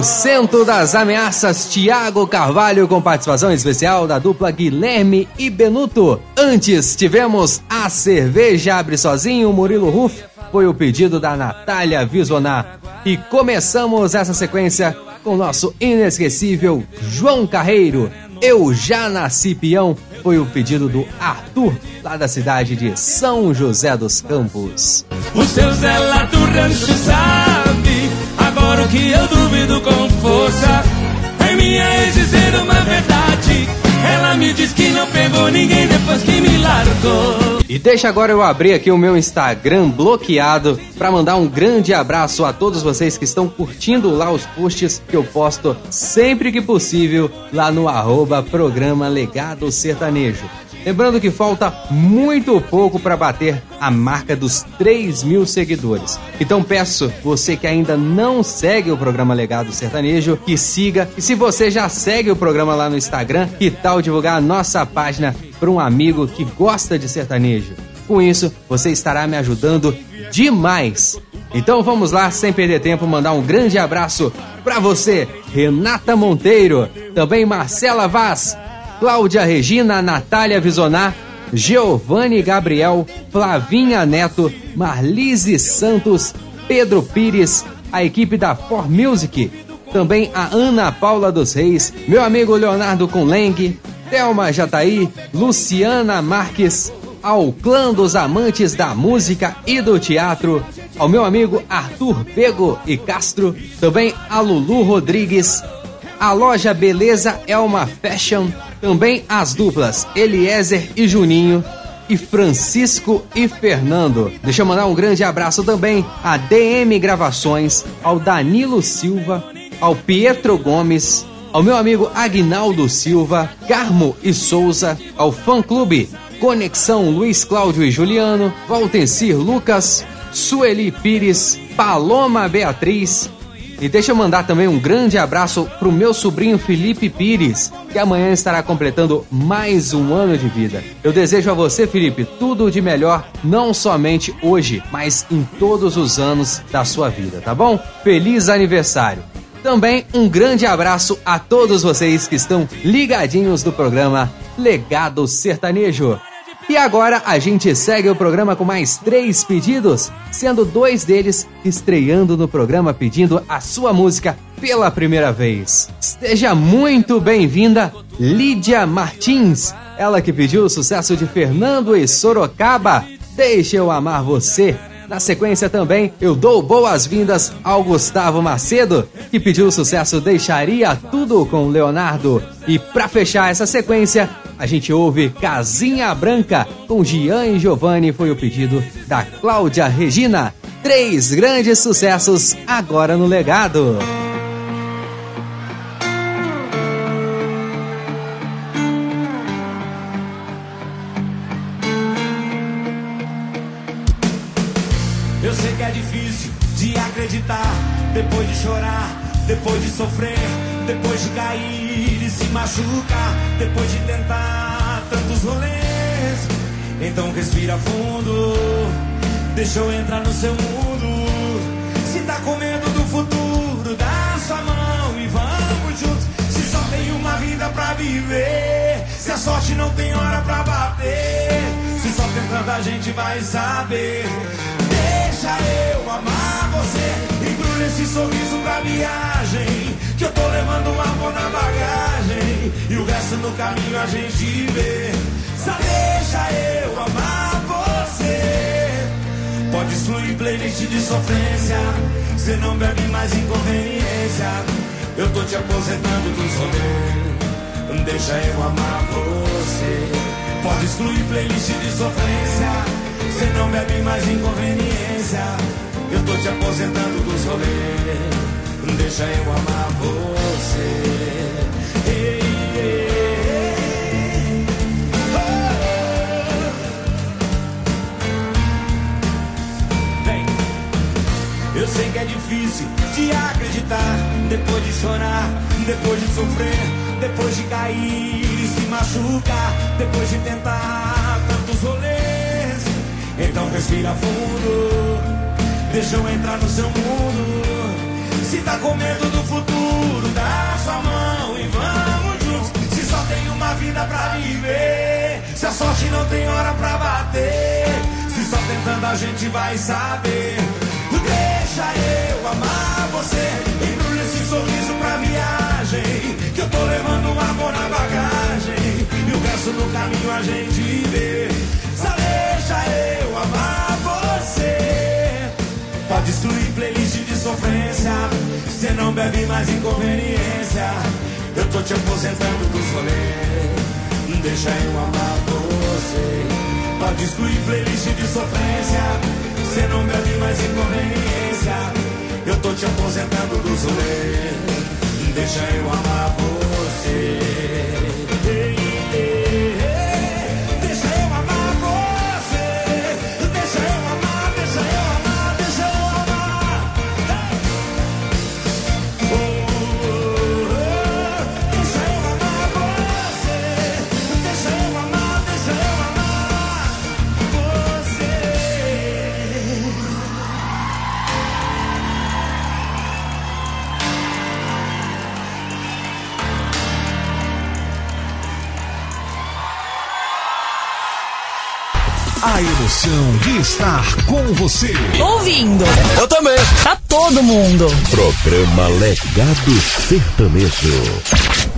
100% das ameaças, Tiago Carvalho com participação especial da dupla Guilherme e Benuto. Antes tivemos A Cerveja Abre Sozinho, Murilo Ruff, foi o pedido da Natália Visonar. E começamos essa sequência com nosso inesquecível João Carreiro. Eu já nasci peão, foi o pedido do Arthur, lá da cidade de São José dos Campos. O seu Zé lá do rancho sabe Agora o que eu duvido com força É minha ex uma verdade Ela me diz que não pegou ninguém depois que me largou E deixa agora eu abrir aqui o meu Instagram bloqueado para mandar um grande abraço a todos vocês que estão curtindo lá os posts que eu posto sempre que possível lá no arroba programa Legado Sertanejo. Lembrando que falta muito pouco para bater a marca dos 3 mil seguidores. Então peço você que ainda não segue o programa Legado Sertanejo que siga. E se você já segue o programa lá no Instagram, que tal divulgar a nossa página para um amigo que gosta de sertanejo? Com isso, você estará me ajudando demais. Então vamos lá, sem perder tempo, mandar um grande abraço para você, Renata Monteiro, também Marcela Vaz, Cláudia Regina, Natália Visonar, Giovanni Gabriel, Flavinha Neto, Marlise Santos, Pedro Pires, a equipe da For Music, também a Ana Paula dos Reis, meu amigo Leonardo Conleng, Thelma Jataí, Luciana Marques, ao clã dos amantes da música e do teatro, ao meu amigo Arthur Pego e Castro, também a Lulu Rodrigues, a loja Beleza Elma Fashion, também as duplas Eliezer e Juninho e Francisco e Fernando. Deixa eu mandar um grande abraço também a DM Gravações, ao Danilo Silva, ao Pietro Gomes, ao meu amigo Agnaldo Silva, Carmo e Souza, ao Fã Clube Conexão Luiz Cláudio e Juliano, Valtencir Lucas, Sueli Pires, Paloma Beatriz, e deixa eu mandar também um grande abraço pro meu sobrinho Felipe Pires, que amanhã estará completando mais um ano de vida. Eu desejo a você, Felipe, tudo de melhor, não somente hoje, mas em todos os anos da sua vida, tá bom? Feliz aniversário! Também um grande abraço a todos vocês que estão ligadinhos do programa Legado Sertanejo. E agora a gente segue o programa com mais três pedidos, sendo dois deles estreando no programa pedindo a sua música pela primeira vez. Seja muito bem-vinda, Lídia Martins, ela que pediu o sucesso de Fernando e Sorocaba. Deixa eu amar você. Na sequência também, eu dou boas-vindas ao Gustavo Macedo, que pediu o sucesso Deixaria Tudo com Leonardo. E para fechar essa sequência, a gente ouve Casinha Branca com Gian e Giovanni, foi o pedido da Cláudia Regina. Três grandes sucessos agora no legado. Pra viver, se a sorte não tem hora pra bater, se só tentando a gente vai saber. Deixa eu amar você Embrulha esse sorriso pra viagem Que eu tô levando um amor na bagagem E o resto no caminho a gente vê. Só deixa eu amar você. Pode excluir playlist de sofrência Cê não bebe mais inconveniência. Eu tô te aposentando dos rolês Deixa eu amar você. Pode excluir playlist de sofrência. Cê não bebe mais inconveniência. Eu tô te aposentando dos rolês. Deixa eu amar você. Ei, ei, ei. Oh. Eu sei que é difícil de acreditar. Depois de chorar, depois de sofrer Depois de cair e se machucar. Depois de tentar tantos rolês. Então respira fundo. Deixa eu entrar no seu mundo. Se tá com medo do futuro, dá sua mão e vamos juntos. Se só tem uma vida pra viver, se a sorte não tem hora pra bater, se só tentando a gente vai saber. Deixa eu amar você, embrulha esse sorriso pra viagem, que eu tô levando amor na bagagem, e o resto no caminho a gente vê. Só deixa eu amar você. Pode excluir playlist de sofrência. Cê não bebe mais inconveniência. Eu tô te aposentando do solê. Deixa eu amar você. Pode excluir playlist de sofrência. Cê não bebe mais inconveniência. Eu tô te aposentando do solê. Deixa eu amar você. Emoção de estar com você. Ouvindo. Eu também. Tá todo mundo. Programa Legado Sertanejo.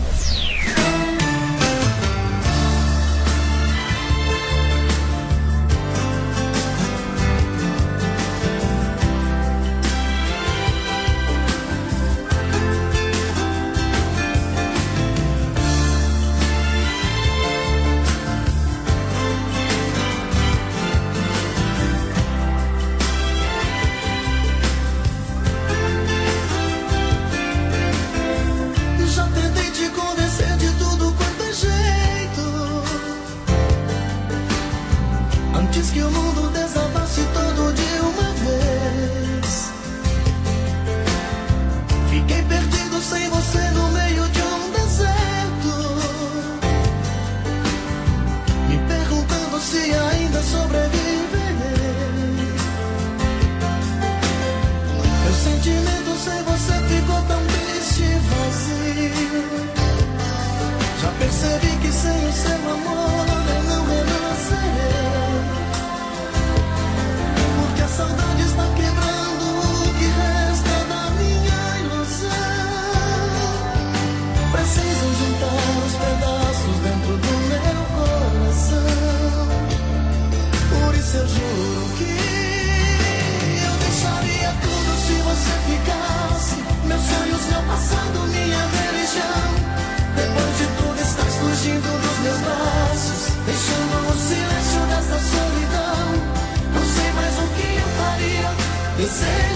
Faria.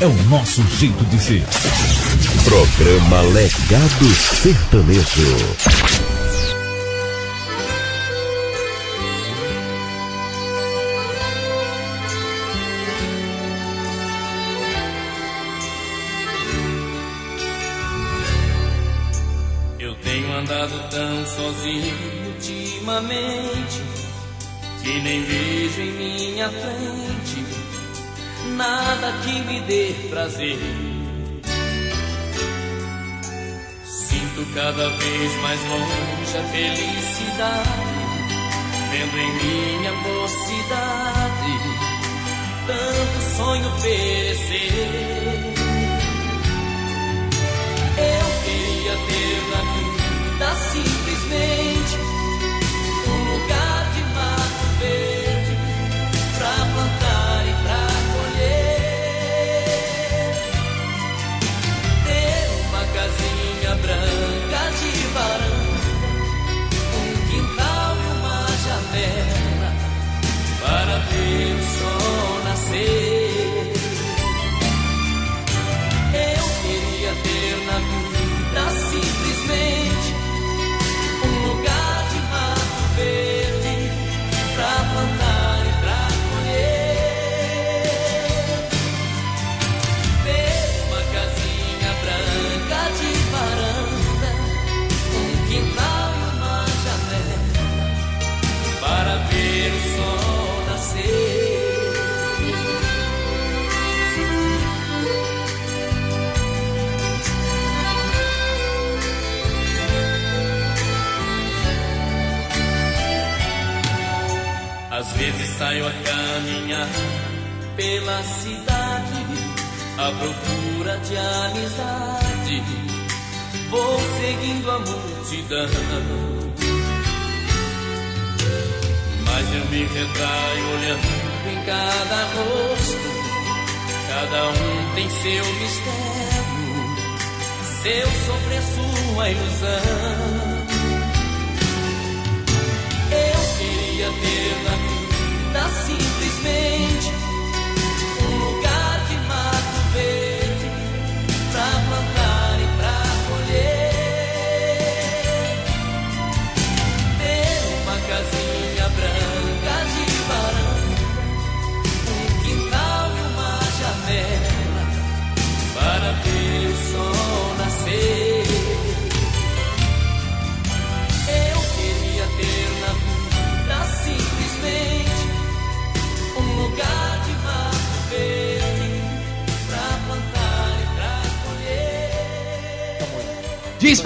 É o nosso jeito de ser. Programa Legado Sertanejo. Mais longe a felicidade, vendo em minha mocidade tanto sonho perecer. Eu queria ter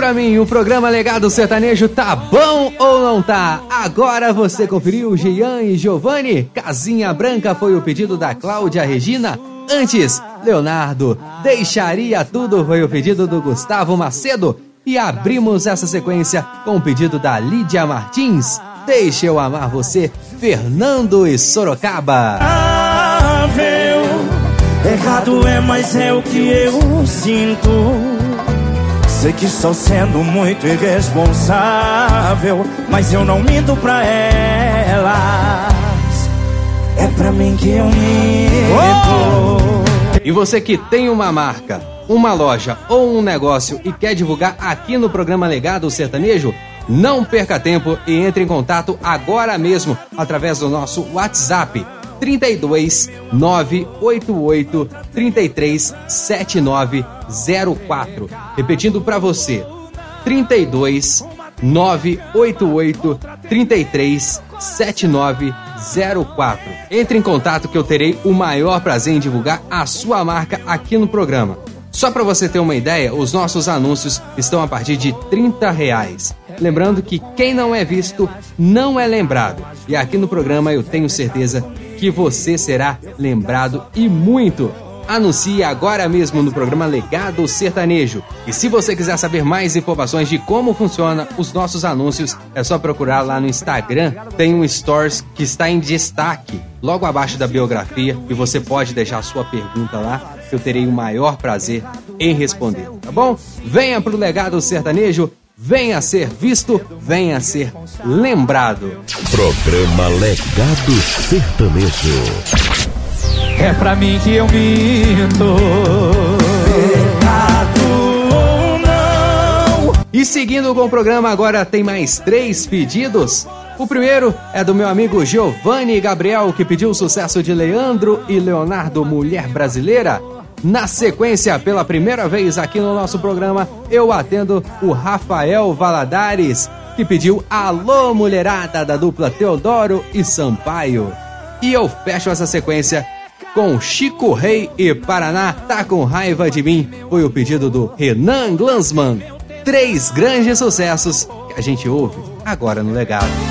pra mim, o programa Legado Sertanejo tá bom ou não tá? Agora você conferiu Gian e Giovanni? Casinha Branca foi o pedido da Cláudia Regina. Antes, Leonardo, Deixaria Tudo foi o pedido do Gustavo Macedo. E abrimos essa sequência com o pedido da Lídia Martins. Deixa eu amar você, Fernando e Sorocaba. Errado é, mas é o que eu sinto. Sei que estou sendo muito irresponsável, mas eu não minto pra elas. É pra mim que eu minto. E você que tem uma marca, uma loja ou um negócio e quer divulgar aqui no programa Legado Sertanejo, não perca tempo e entre em contato agora mesmo através do nosso WhatsApp 32 988 33 7904. Repetindo para você. 32 988 33 7904. Entre em contato que eu terei o maior prazer em divulgar a sua marca aqui no programa. Só para você ter uma ideia, os nossos anúncios estão a partir de 30 reais. Lembrando que quem não é visto não é lembrado. E aqui no programa eu tenho certeza que você será lembrado e muito. Anuncie agora mesmo no programa Legado Sertanejo. E se você quiser saber mais informações de como funciona os nossos anúncios, é só procurar lá no Instagram. Tem um Stories que está em destaque logo abaixo da biografia e você pode deixar sua pergunta lá, eu terei o maior prazer em responder, tá bom? Venha pro Legado Sertanejo, venha ser visto, venha ser lembrado. Programa Legado Sertanejo. É pra mim que eu minto. Pecado ou não. E seguindo com o programa, agora tem mais três pedidos. O primeiro é do meu amigo Giovanni Gabriel, que pediu o sucesso de Leandro e Leonardo Mulher Brasileira. Na sequência, pela primeira vez aqui no nosso programa, eu atendo o Rafael Valadares, que pediu Alô Mulherada da dupla Teodoro e Sampaio. E eu fecho essa sequência com Chico Rei e Paraná Tá Com Raiva de Mim. Foi o pedido do Renan Glansman. Três grandes sucessos que a gente ouve agora no Legado.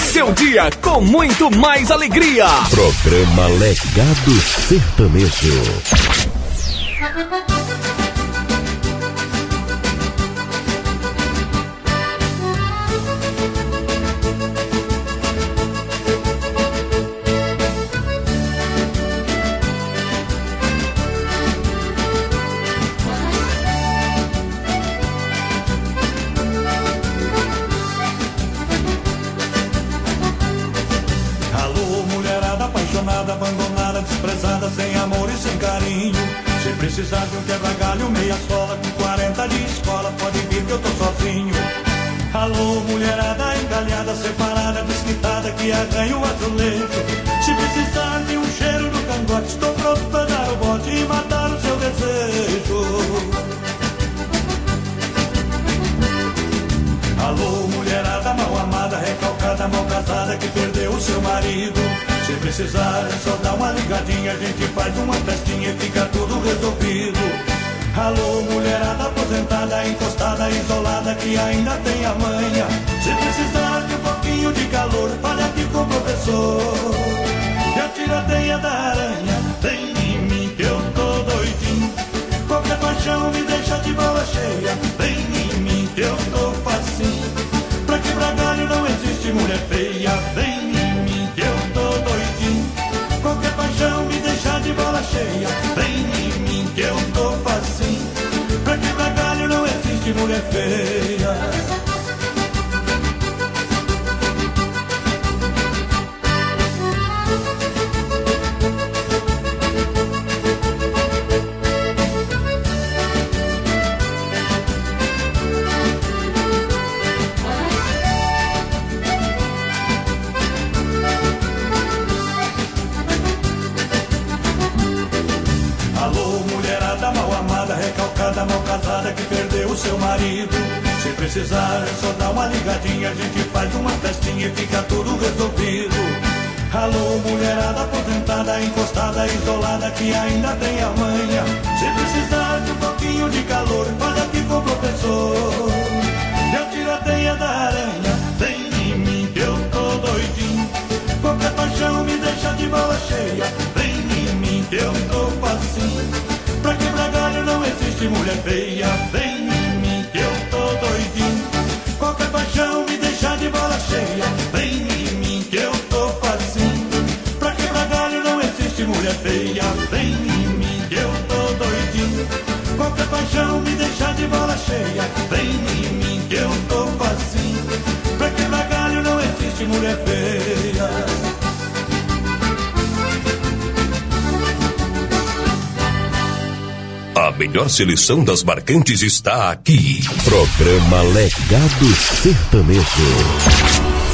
seu dia com muito mais alegria. Programa Legado Sertanejo. seleção das marcantes está aqui. Programa Legado Sertanejo.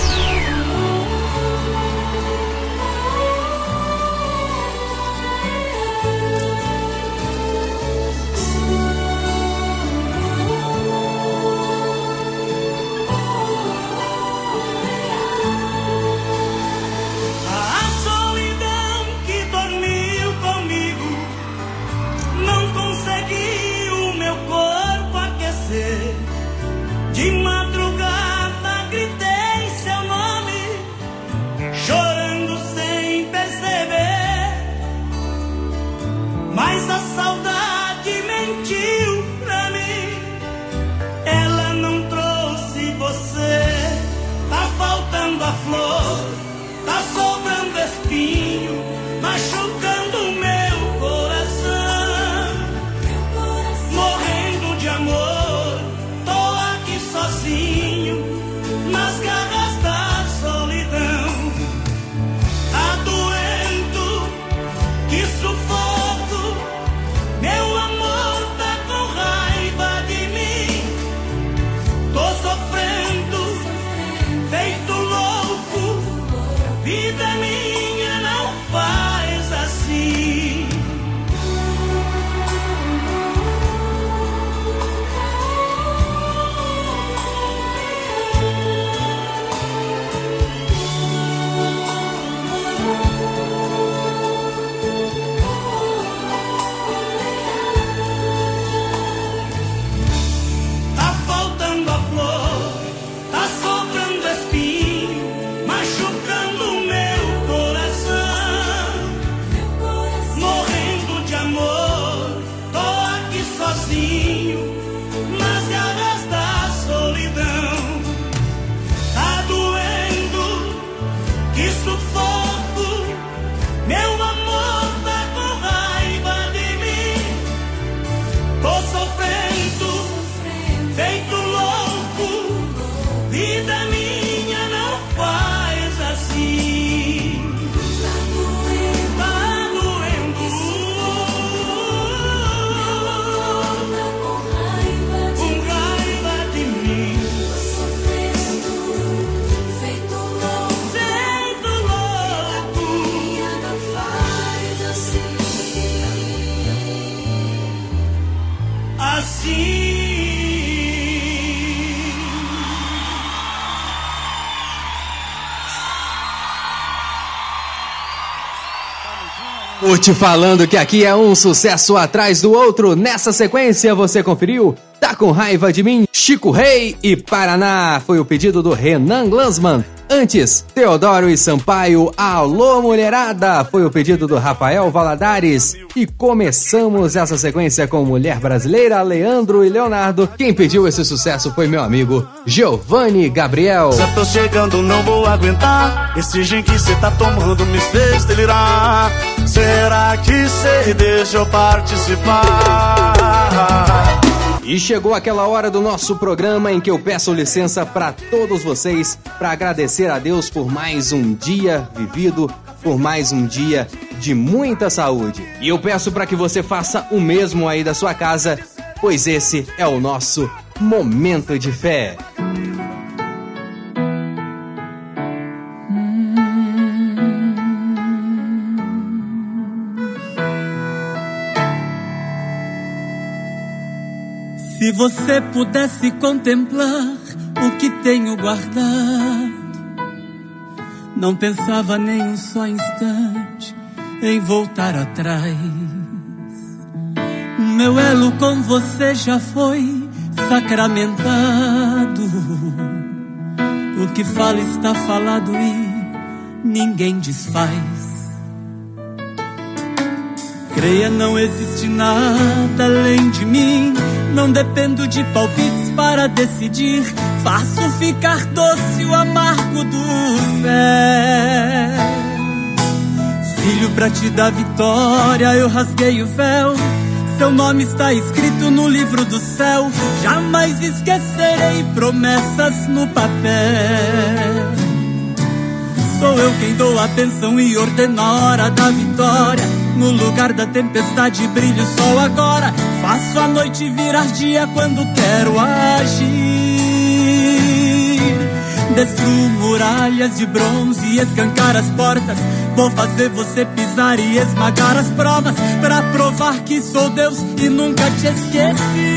Te falando que aqui é um sucesso atrás do outro. Nessa sequência, você conferiu? Tá com raiva de mim? Chico Rei e Paraná. Foi o pedido do Renan Glansman. Antes, Teodoro e Sampaio, Alô Mulherada, foi o pedido do Rafael Valadares. E começamos essa sequência com Mulher Brasileira, Leandro e Leonardo. Quem pediu esse sucesso foi meu amigo Giovanni Gabriel. Já tô chegando, não vou aguentar. Esse gin que cê tá tomando me fez delirar. Será que cê deixa eu participar? E chegou aquela hora do nosso programa em que eu peço licença para todos vocês para agradecer a Deus por mais um dia vivido, por mais um dia de muita saúde. E eu peço para que você faça o mesmo aí da sua casa, pois esse é o nosso momento de fé. Se você pudesse contemplar que tenho guardado, não pensava nem um só instante em voltar atrás. Meu elo com você já foi sacramentado. O que fala está falado e ninguém desfaz. Creia, não existe nada além de mim. Não dependo de palpites para decidir. Faço ficar doce o amargo do céu. Filho, pra te dar vitória, eu rasguei o véu. Seu nome está escrito no livro do céu. Jamais esquecerei promessas no papel. Sou eu quem dou a pensão e ordeno a hora da vitória. No lugar da tempestade brilha o sol agora. Faço a noite virar dia quando quero agir. Destruo muralhas de bronze e escancar as portas. Vou fazer você pisar e esmagar as provas. Pra provar que sou Deus e nunca te esqueci.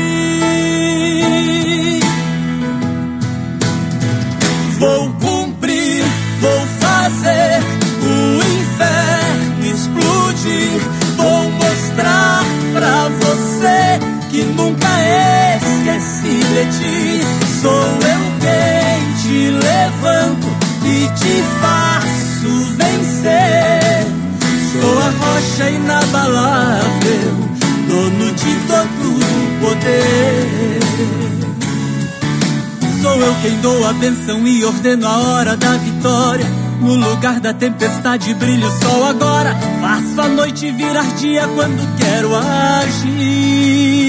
Vou cumprir, vou fazer o inferno explodir. Vou mostrar pra você que nunca esqueci de ti. Sou eu quem te levanto e te faço vencer. Sou a rocha inabalável, dono de todo o poder. Sou eu quem dou a benção e ordeno a hora da vitória. No lugar da tempestade brilha o sol agora. Faço a noite virar dia quando quero agir.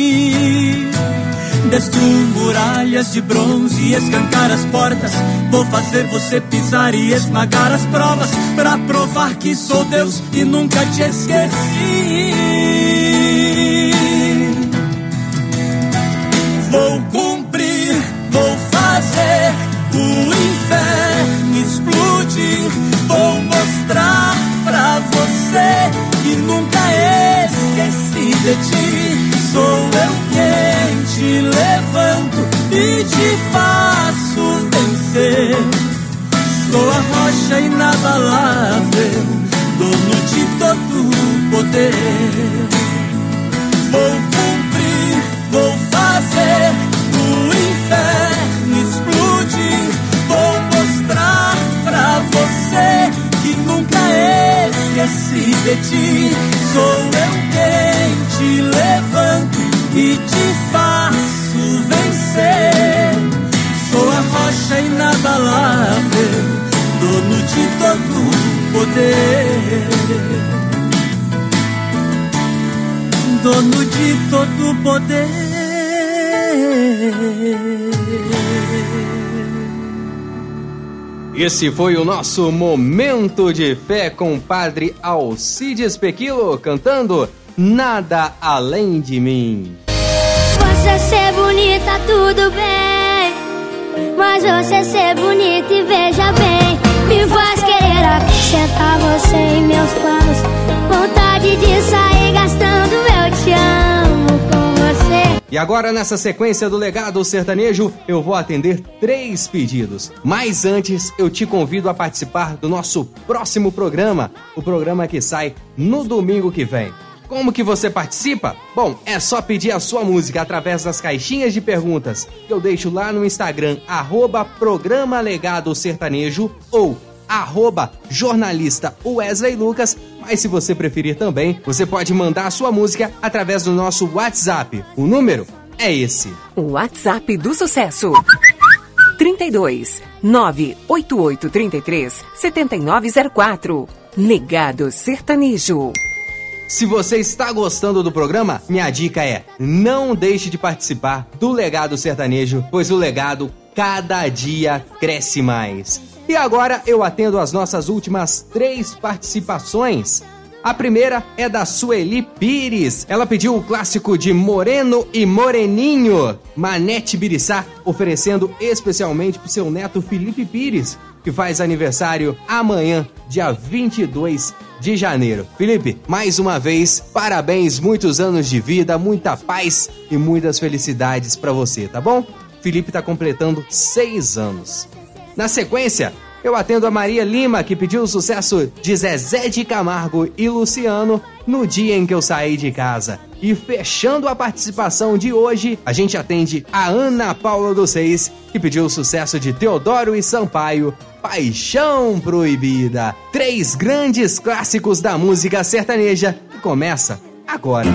Destruo muralhas de bronze e escancar as portas. Vou fazer você pisar e esmagar as provas. Pra provar que sou Deus e nunca te esqueci. Vou cumprir, vou fazer o inferno explodir. Vou mostrar pra você que nunca esqueci de ti. Sou eu quem te levanto e te faço vencer. Sou a rocha inabalável, dono de todo o poder. Vou cumprir, vou fazer o inferno explodir. Vou mostrar pra você que nunca esqueci de ti. Sou eu quem te levanto e te faço vencer. Sou a rocha inabalável, dono de todo poder. Dono de todo poder. Esse foi o nosso momento de fé com o padre Alcides Pequilo cantando Nada Além de Mim. Você ser bonita, tudo bem. Mas você ser bonita e veja bem. Me faz querer acrescentar você em meus planos. Vontade de sair gastando eu te amo com você. E agora, nessa sequência do legado sertanejo, eu vou atender três pedidos. Mas antes, eu te convido a participar do nosso próximo programa, o programa que sai no domingo que vem. Como que você participa? Bom, é só pedir a sua música através das caixinhas de perguntas que eu deixo lá no Instagram, arroba Programa Legado Sertanejo ou arroba jornalista Wesley Lucas, mas se você preferir também, você pode mandar a sua música através do nosso WhatsApp. O número é esse. O WhatsApp do sucesso. 32 98833 7904. Legado Sertanejo. Se você está gostando do programa, minha dica é: não deixe de participar do Legado Sertanejo, pois o legado cada dia cresce mais. E agora eu atendo as nossas últimas três participações. A primeira é da Sueli Pires. Ela pediu o clássico de Moreno e Moreninho, Manete Biriçá, oferecendo especialmente para seu neto Felipe Pires, que faz aniversário amanhã, dia 22 de janeiro. Felipe, mais uma vez, parabéns, muitos anos de vida, muita paz e muitas felicidades para você, tá bom? Felipe está completando seis anos. Na sequência, eu atendo a Maria Lima, que pediu o sucesso de Zezé de Camargo e Luciano no dia em que eu saí de casa. E fechando a participação de hoje, a gente atende a Ana Paula dos Seis, que pediu o sucesso de Teodoro e Sampaio, Paixão Proibida. Três grandes clássicos da música sertaneja que começa agora.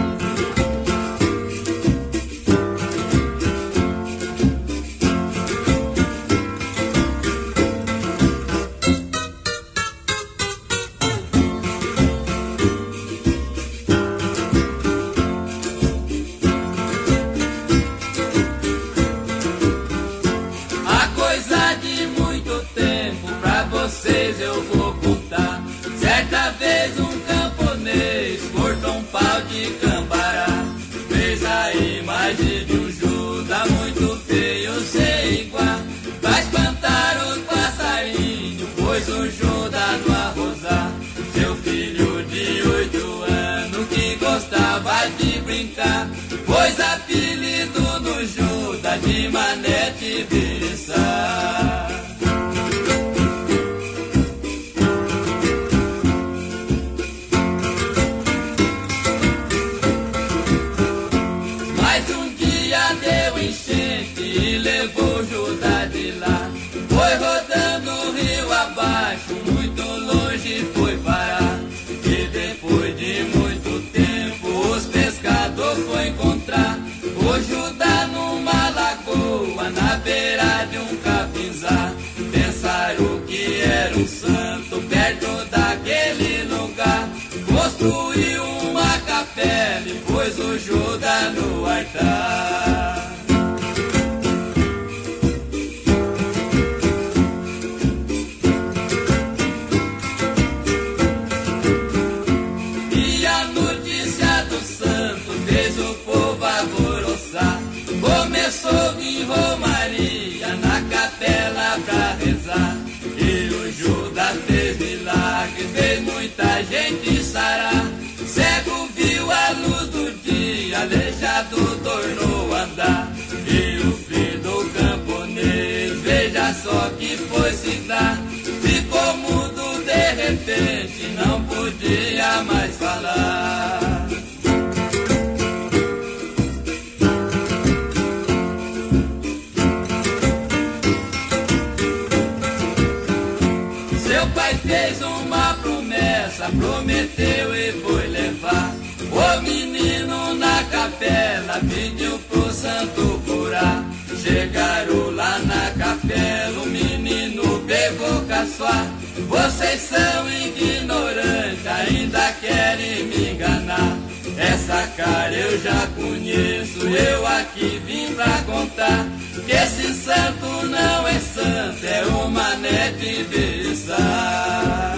Capela pediu pro santo curar. Chegaram lá na capela, o menino pegou caçoar. Vocês são ignorantes, ainda querem me enganar. Essa cara eu já conheço, eu aqui vim pra contar. Que esse santo não é santo, é uma nete besta.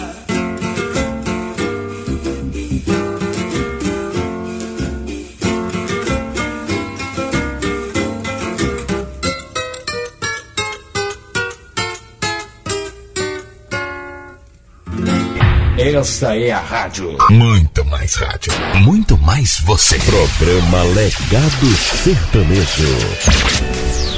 Esta é a rádio. Muito mais rádio. Muito mais você. Programa Legado Sertanejo.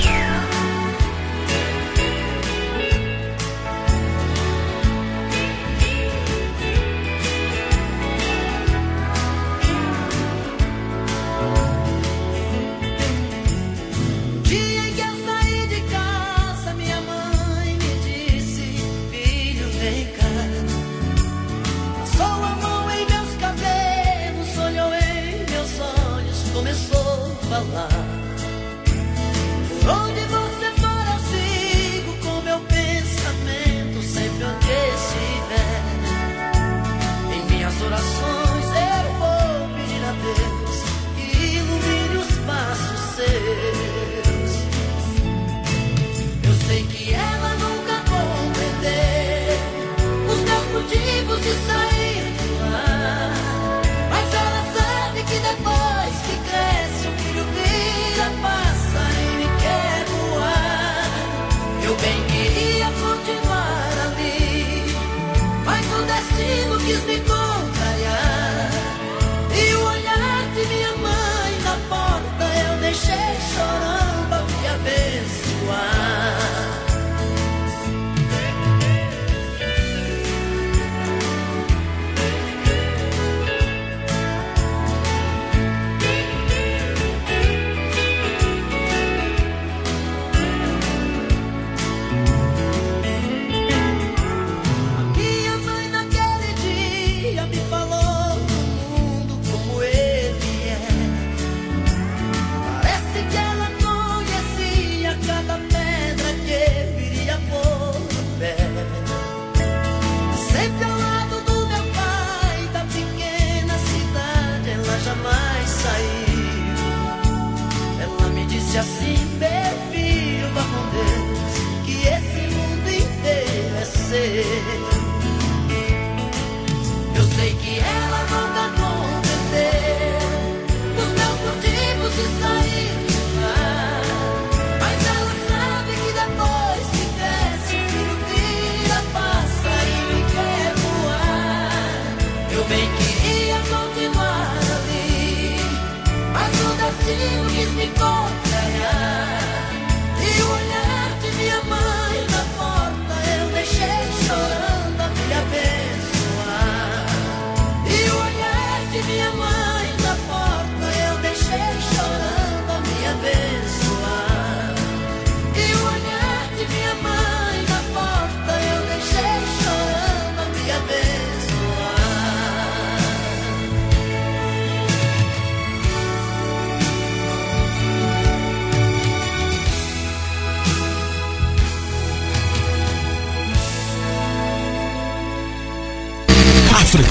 you kiss me.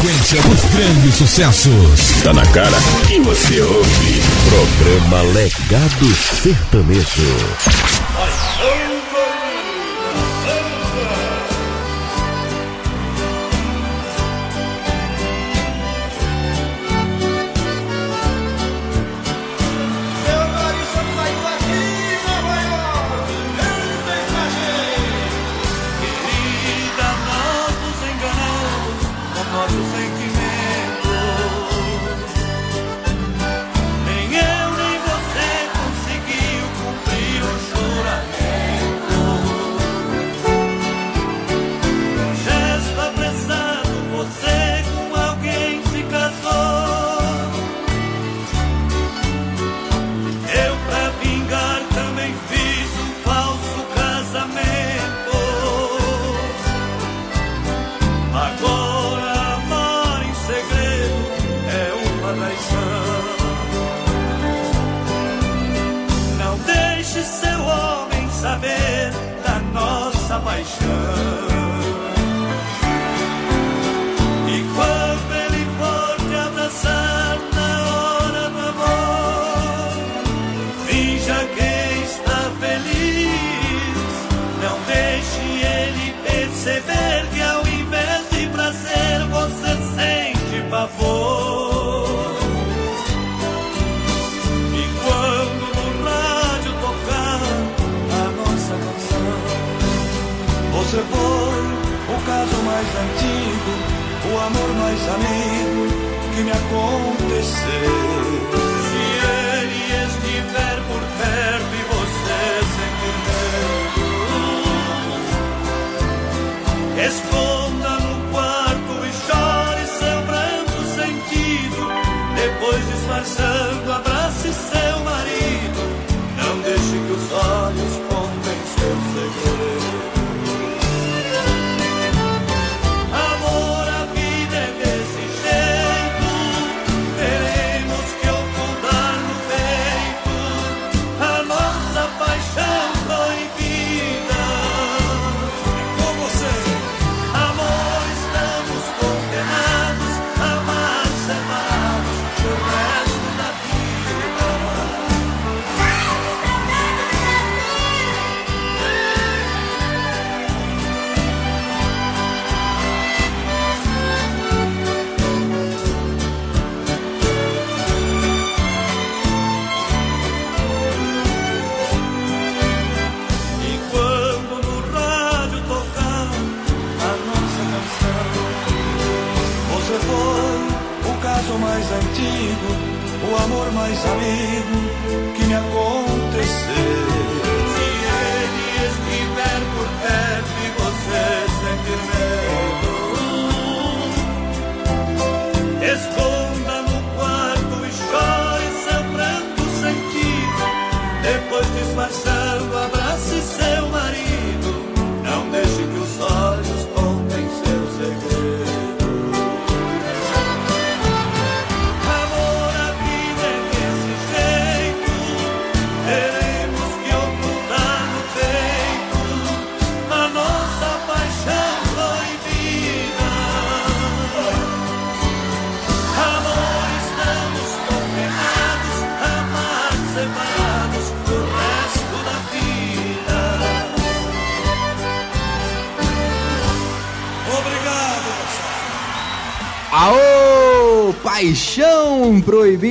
sequência dos grandes sucessos. Tá na cara que você ouve. Programa Legado Sertanejo.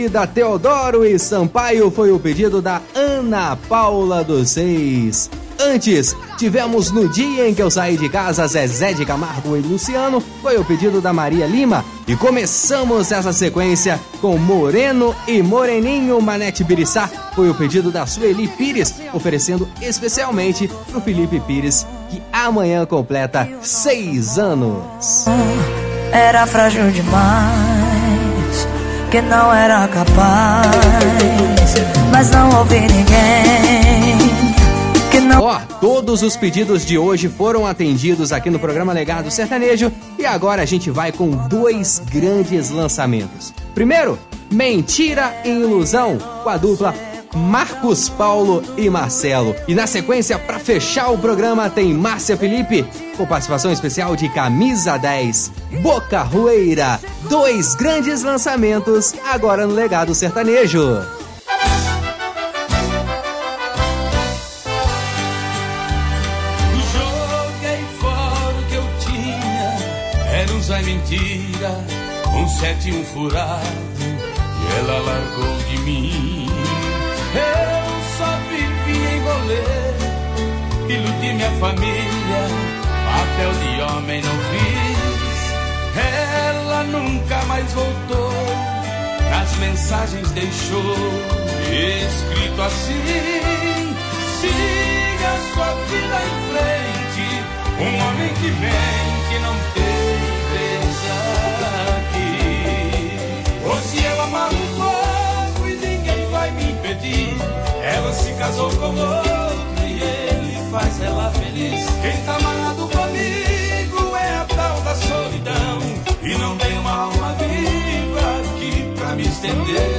Proibida Teodoro e Sampaio foi o pedido da Ana Paula dos Seis. Antes, tivemos no dia em que eu saí de casa Zezé de Camargo e Luciano, foi o pedido da Maria Lima. E começamos essa sequência com Moreno e Moreninho Manete Biriçá, foi o pedido da Sueli Pires, oferecendo especialmente pro Felipe Pires, que amanhã completa seis anos. Era frágil demais, que não era capaz, mas não ouvi ninguém. Ó, todos os pedidos de hoje foram atendidos aqui no programa Legado Sertanejo e agora a gente vai com dois grandes lançamentos. Primeiro, Mentira e Ilusão, com a dupla Marcos Paulo e Marcelo. E na sequência, para fechar o programa, tem Márcia Felipe, com participação especial de Camisa 10, Boca Rueira. Dois grandes lançamentos agora no Legado Sertanejo. Mentira, um sete um furado, e ela largou de mim. Eu só vivi engolir, iludi minha família, papel de homem não fiz. Ela nunca mais voltou, nas mensagens deixou escrito assim: siga sua vida em frente. Um homem que vem, que não tem casou com outro e ele faz ela feliz. Quem tá amarrado comigo é a tal da solidão. E não tem uma alma viva aqui pra me estender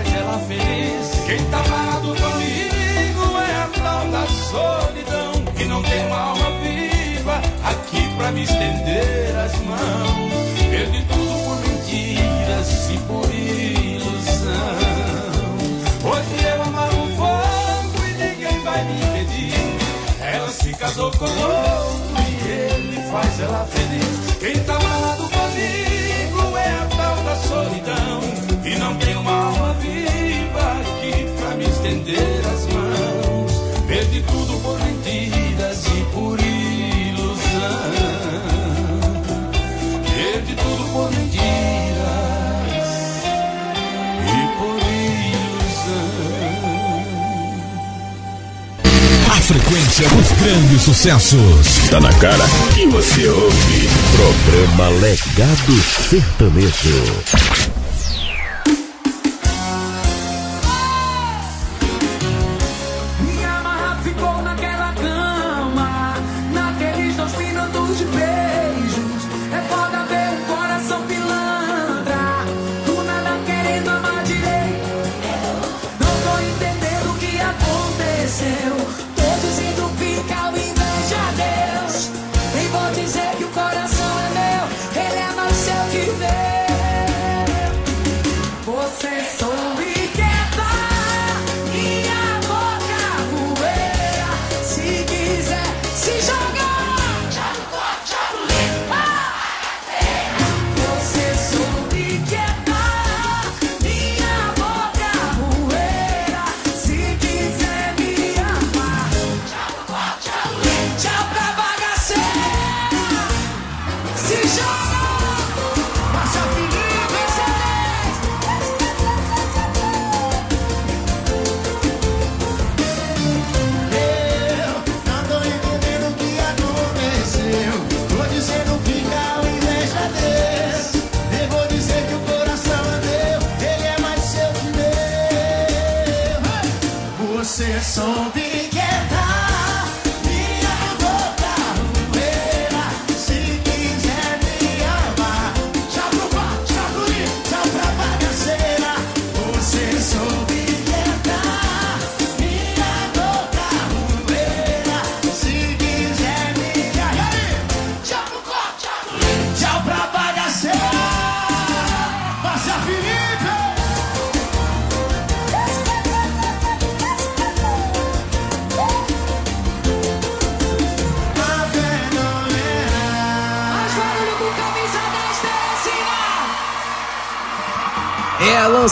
faz ela feliz. Quem tá parado comigo é a tal da solidão, que não tem uma alma viva aqui pra me estender as mãos. Perdi tudo por mentiras e por ilusão. Hoje eu amarro o fogo e ninguém vai me impedir. Ela se casou com outro e ele faz ela feliz. Quem tá amarrado ilusão. A frequência dos grandes sucessos. Tá na cara que você ouve. Programa Legado Sertanejo.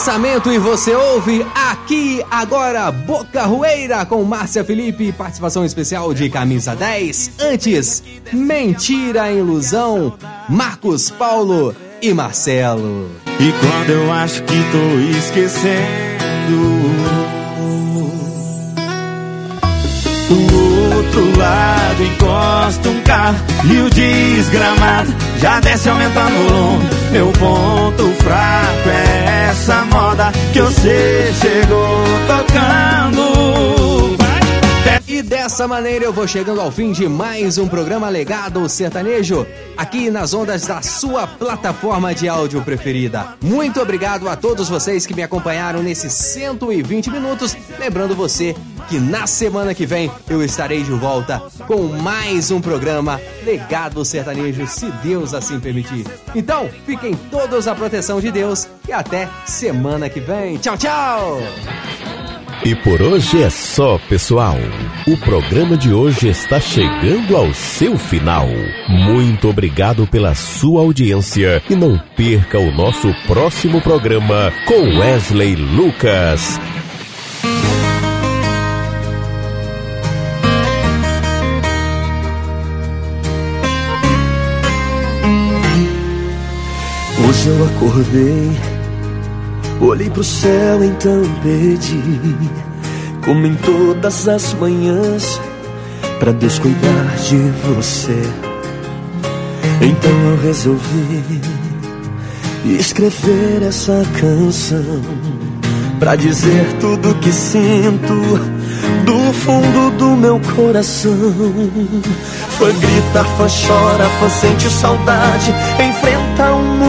Lançamento e você ouve aqui agora Boca Rueira com Márcia Felipe, participação especial de Camisa 10. Antes, Mentira Ilusão, Marcos Paulo e Marcelo. E quando eu acho que tô esquecendo Do outro lado encosta um carro E o desgramado já desce aumentando o lombo Meu ponto fraco é essa moda Que você chegou tocando E dessa maneira eu vou chegando ao fim de mais um programa Legado Sertanejo, aqui nas ondas da sua plataforma de áudio preferida. Muito obrigado a todos vocês que me acompanharam nesses 120 minutos. Lembrando você que na semana que vem eu estarei de volta com mais um programa Legado Sertanejo, se Deus assim permitir. Então, fiquem todos à proteção de Deus e até semana que vem. Tchau, tchau! E por hoje é só, pessoal. O programa de hoje está chegando ao seu final. Muito obrigado pela sua audiência e não perca o nosso próximo programa com Wesley Lucas. Acordei, olhei pro céu, então pedi, como em todas as manhãs, pra Deus cuidar de você. Então eu resolvi escrever essa canção pra dizer tudo que sinto do fundo do meu coração. Fã grita, fã chora, fã sente saudade, enfrenta o mundo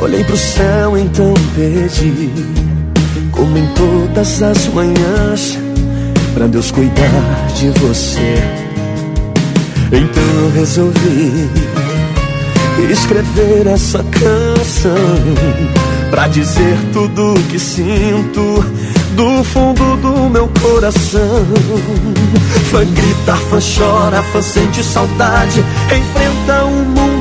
olhei pro céu, então pedi, como em todas as manhãs, pra Deus cuidar de você. Então eu resolvi escrever essa canção pra dizer tudo que sinto do fundo do meu coração. Fã grita, fã chora, fã sente saudade, enfrenta o mundo,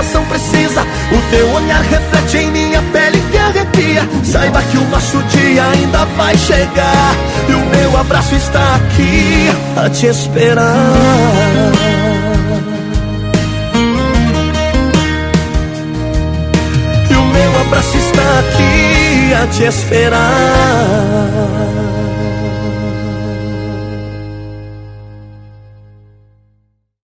coração precisa. O teu olhar reflete em minha pele que arrepia. Saiba que o nosso dia ainda vai chegar. E o meu abraço está aqui a te esperar. E o meu abraço está aqui a te esperar.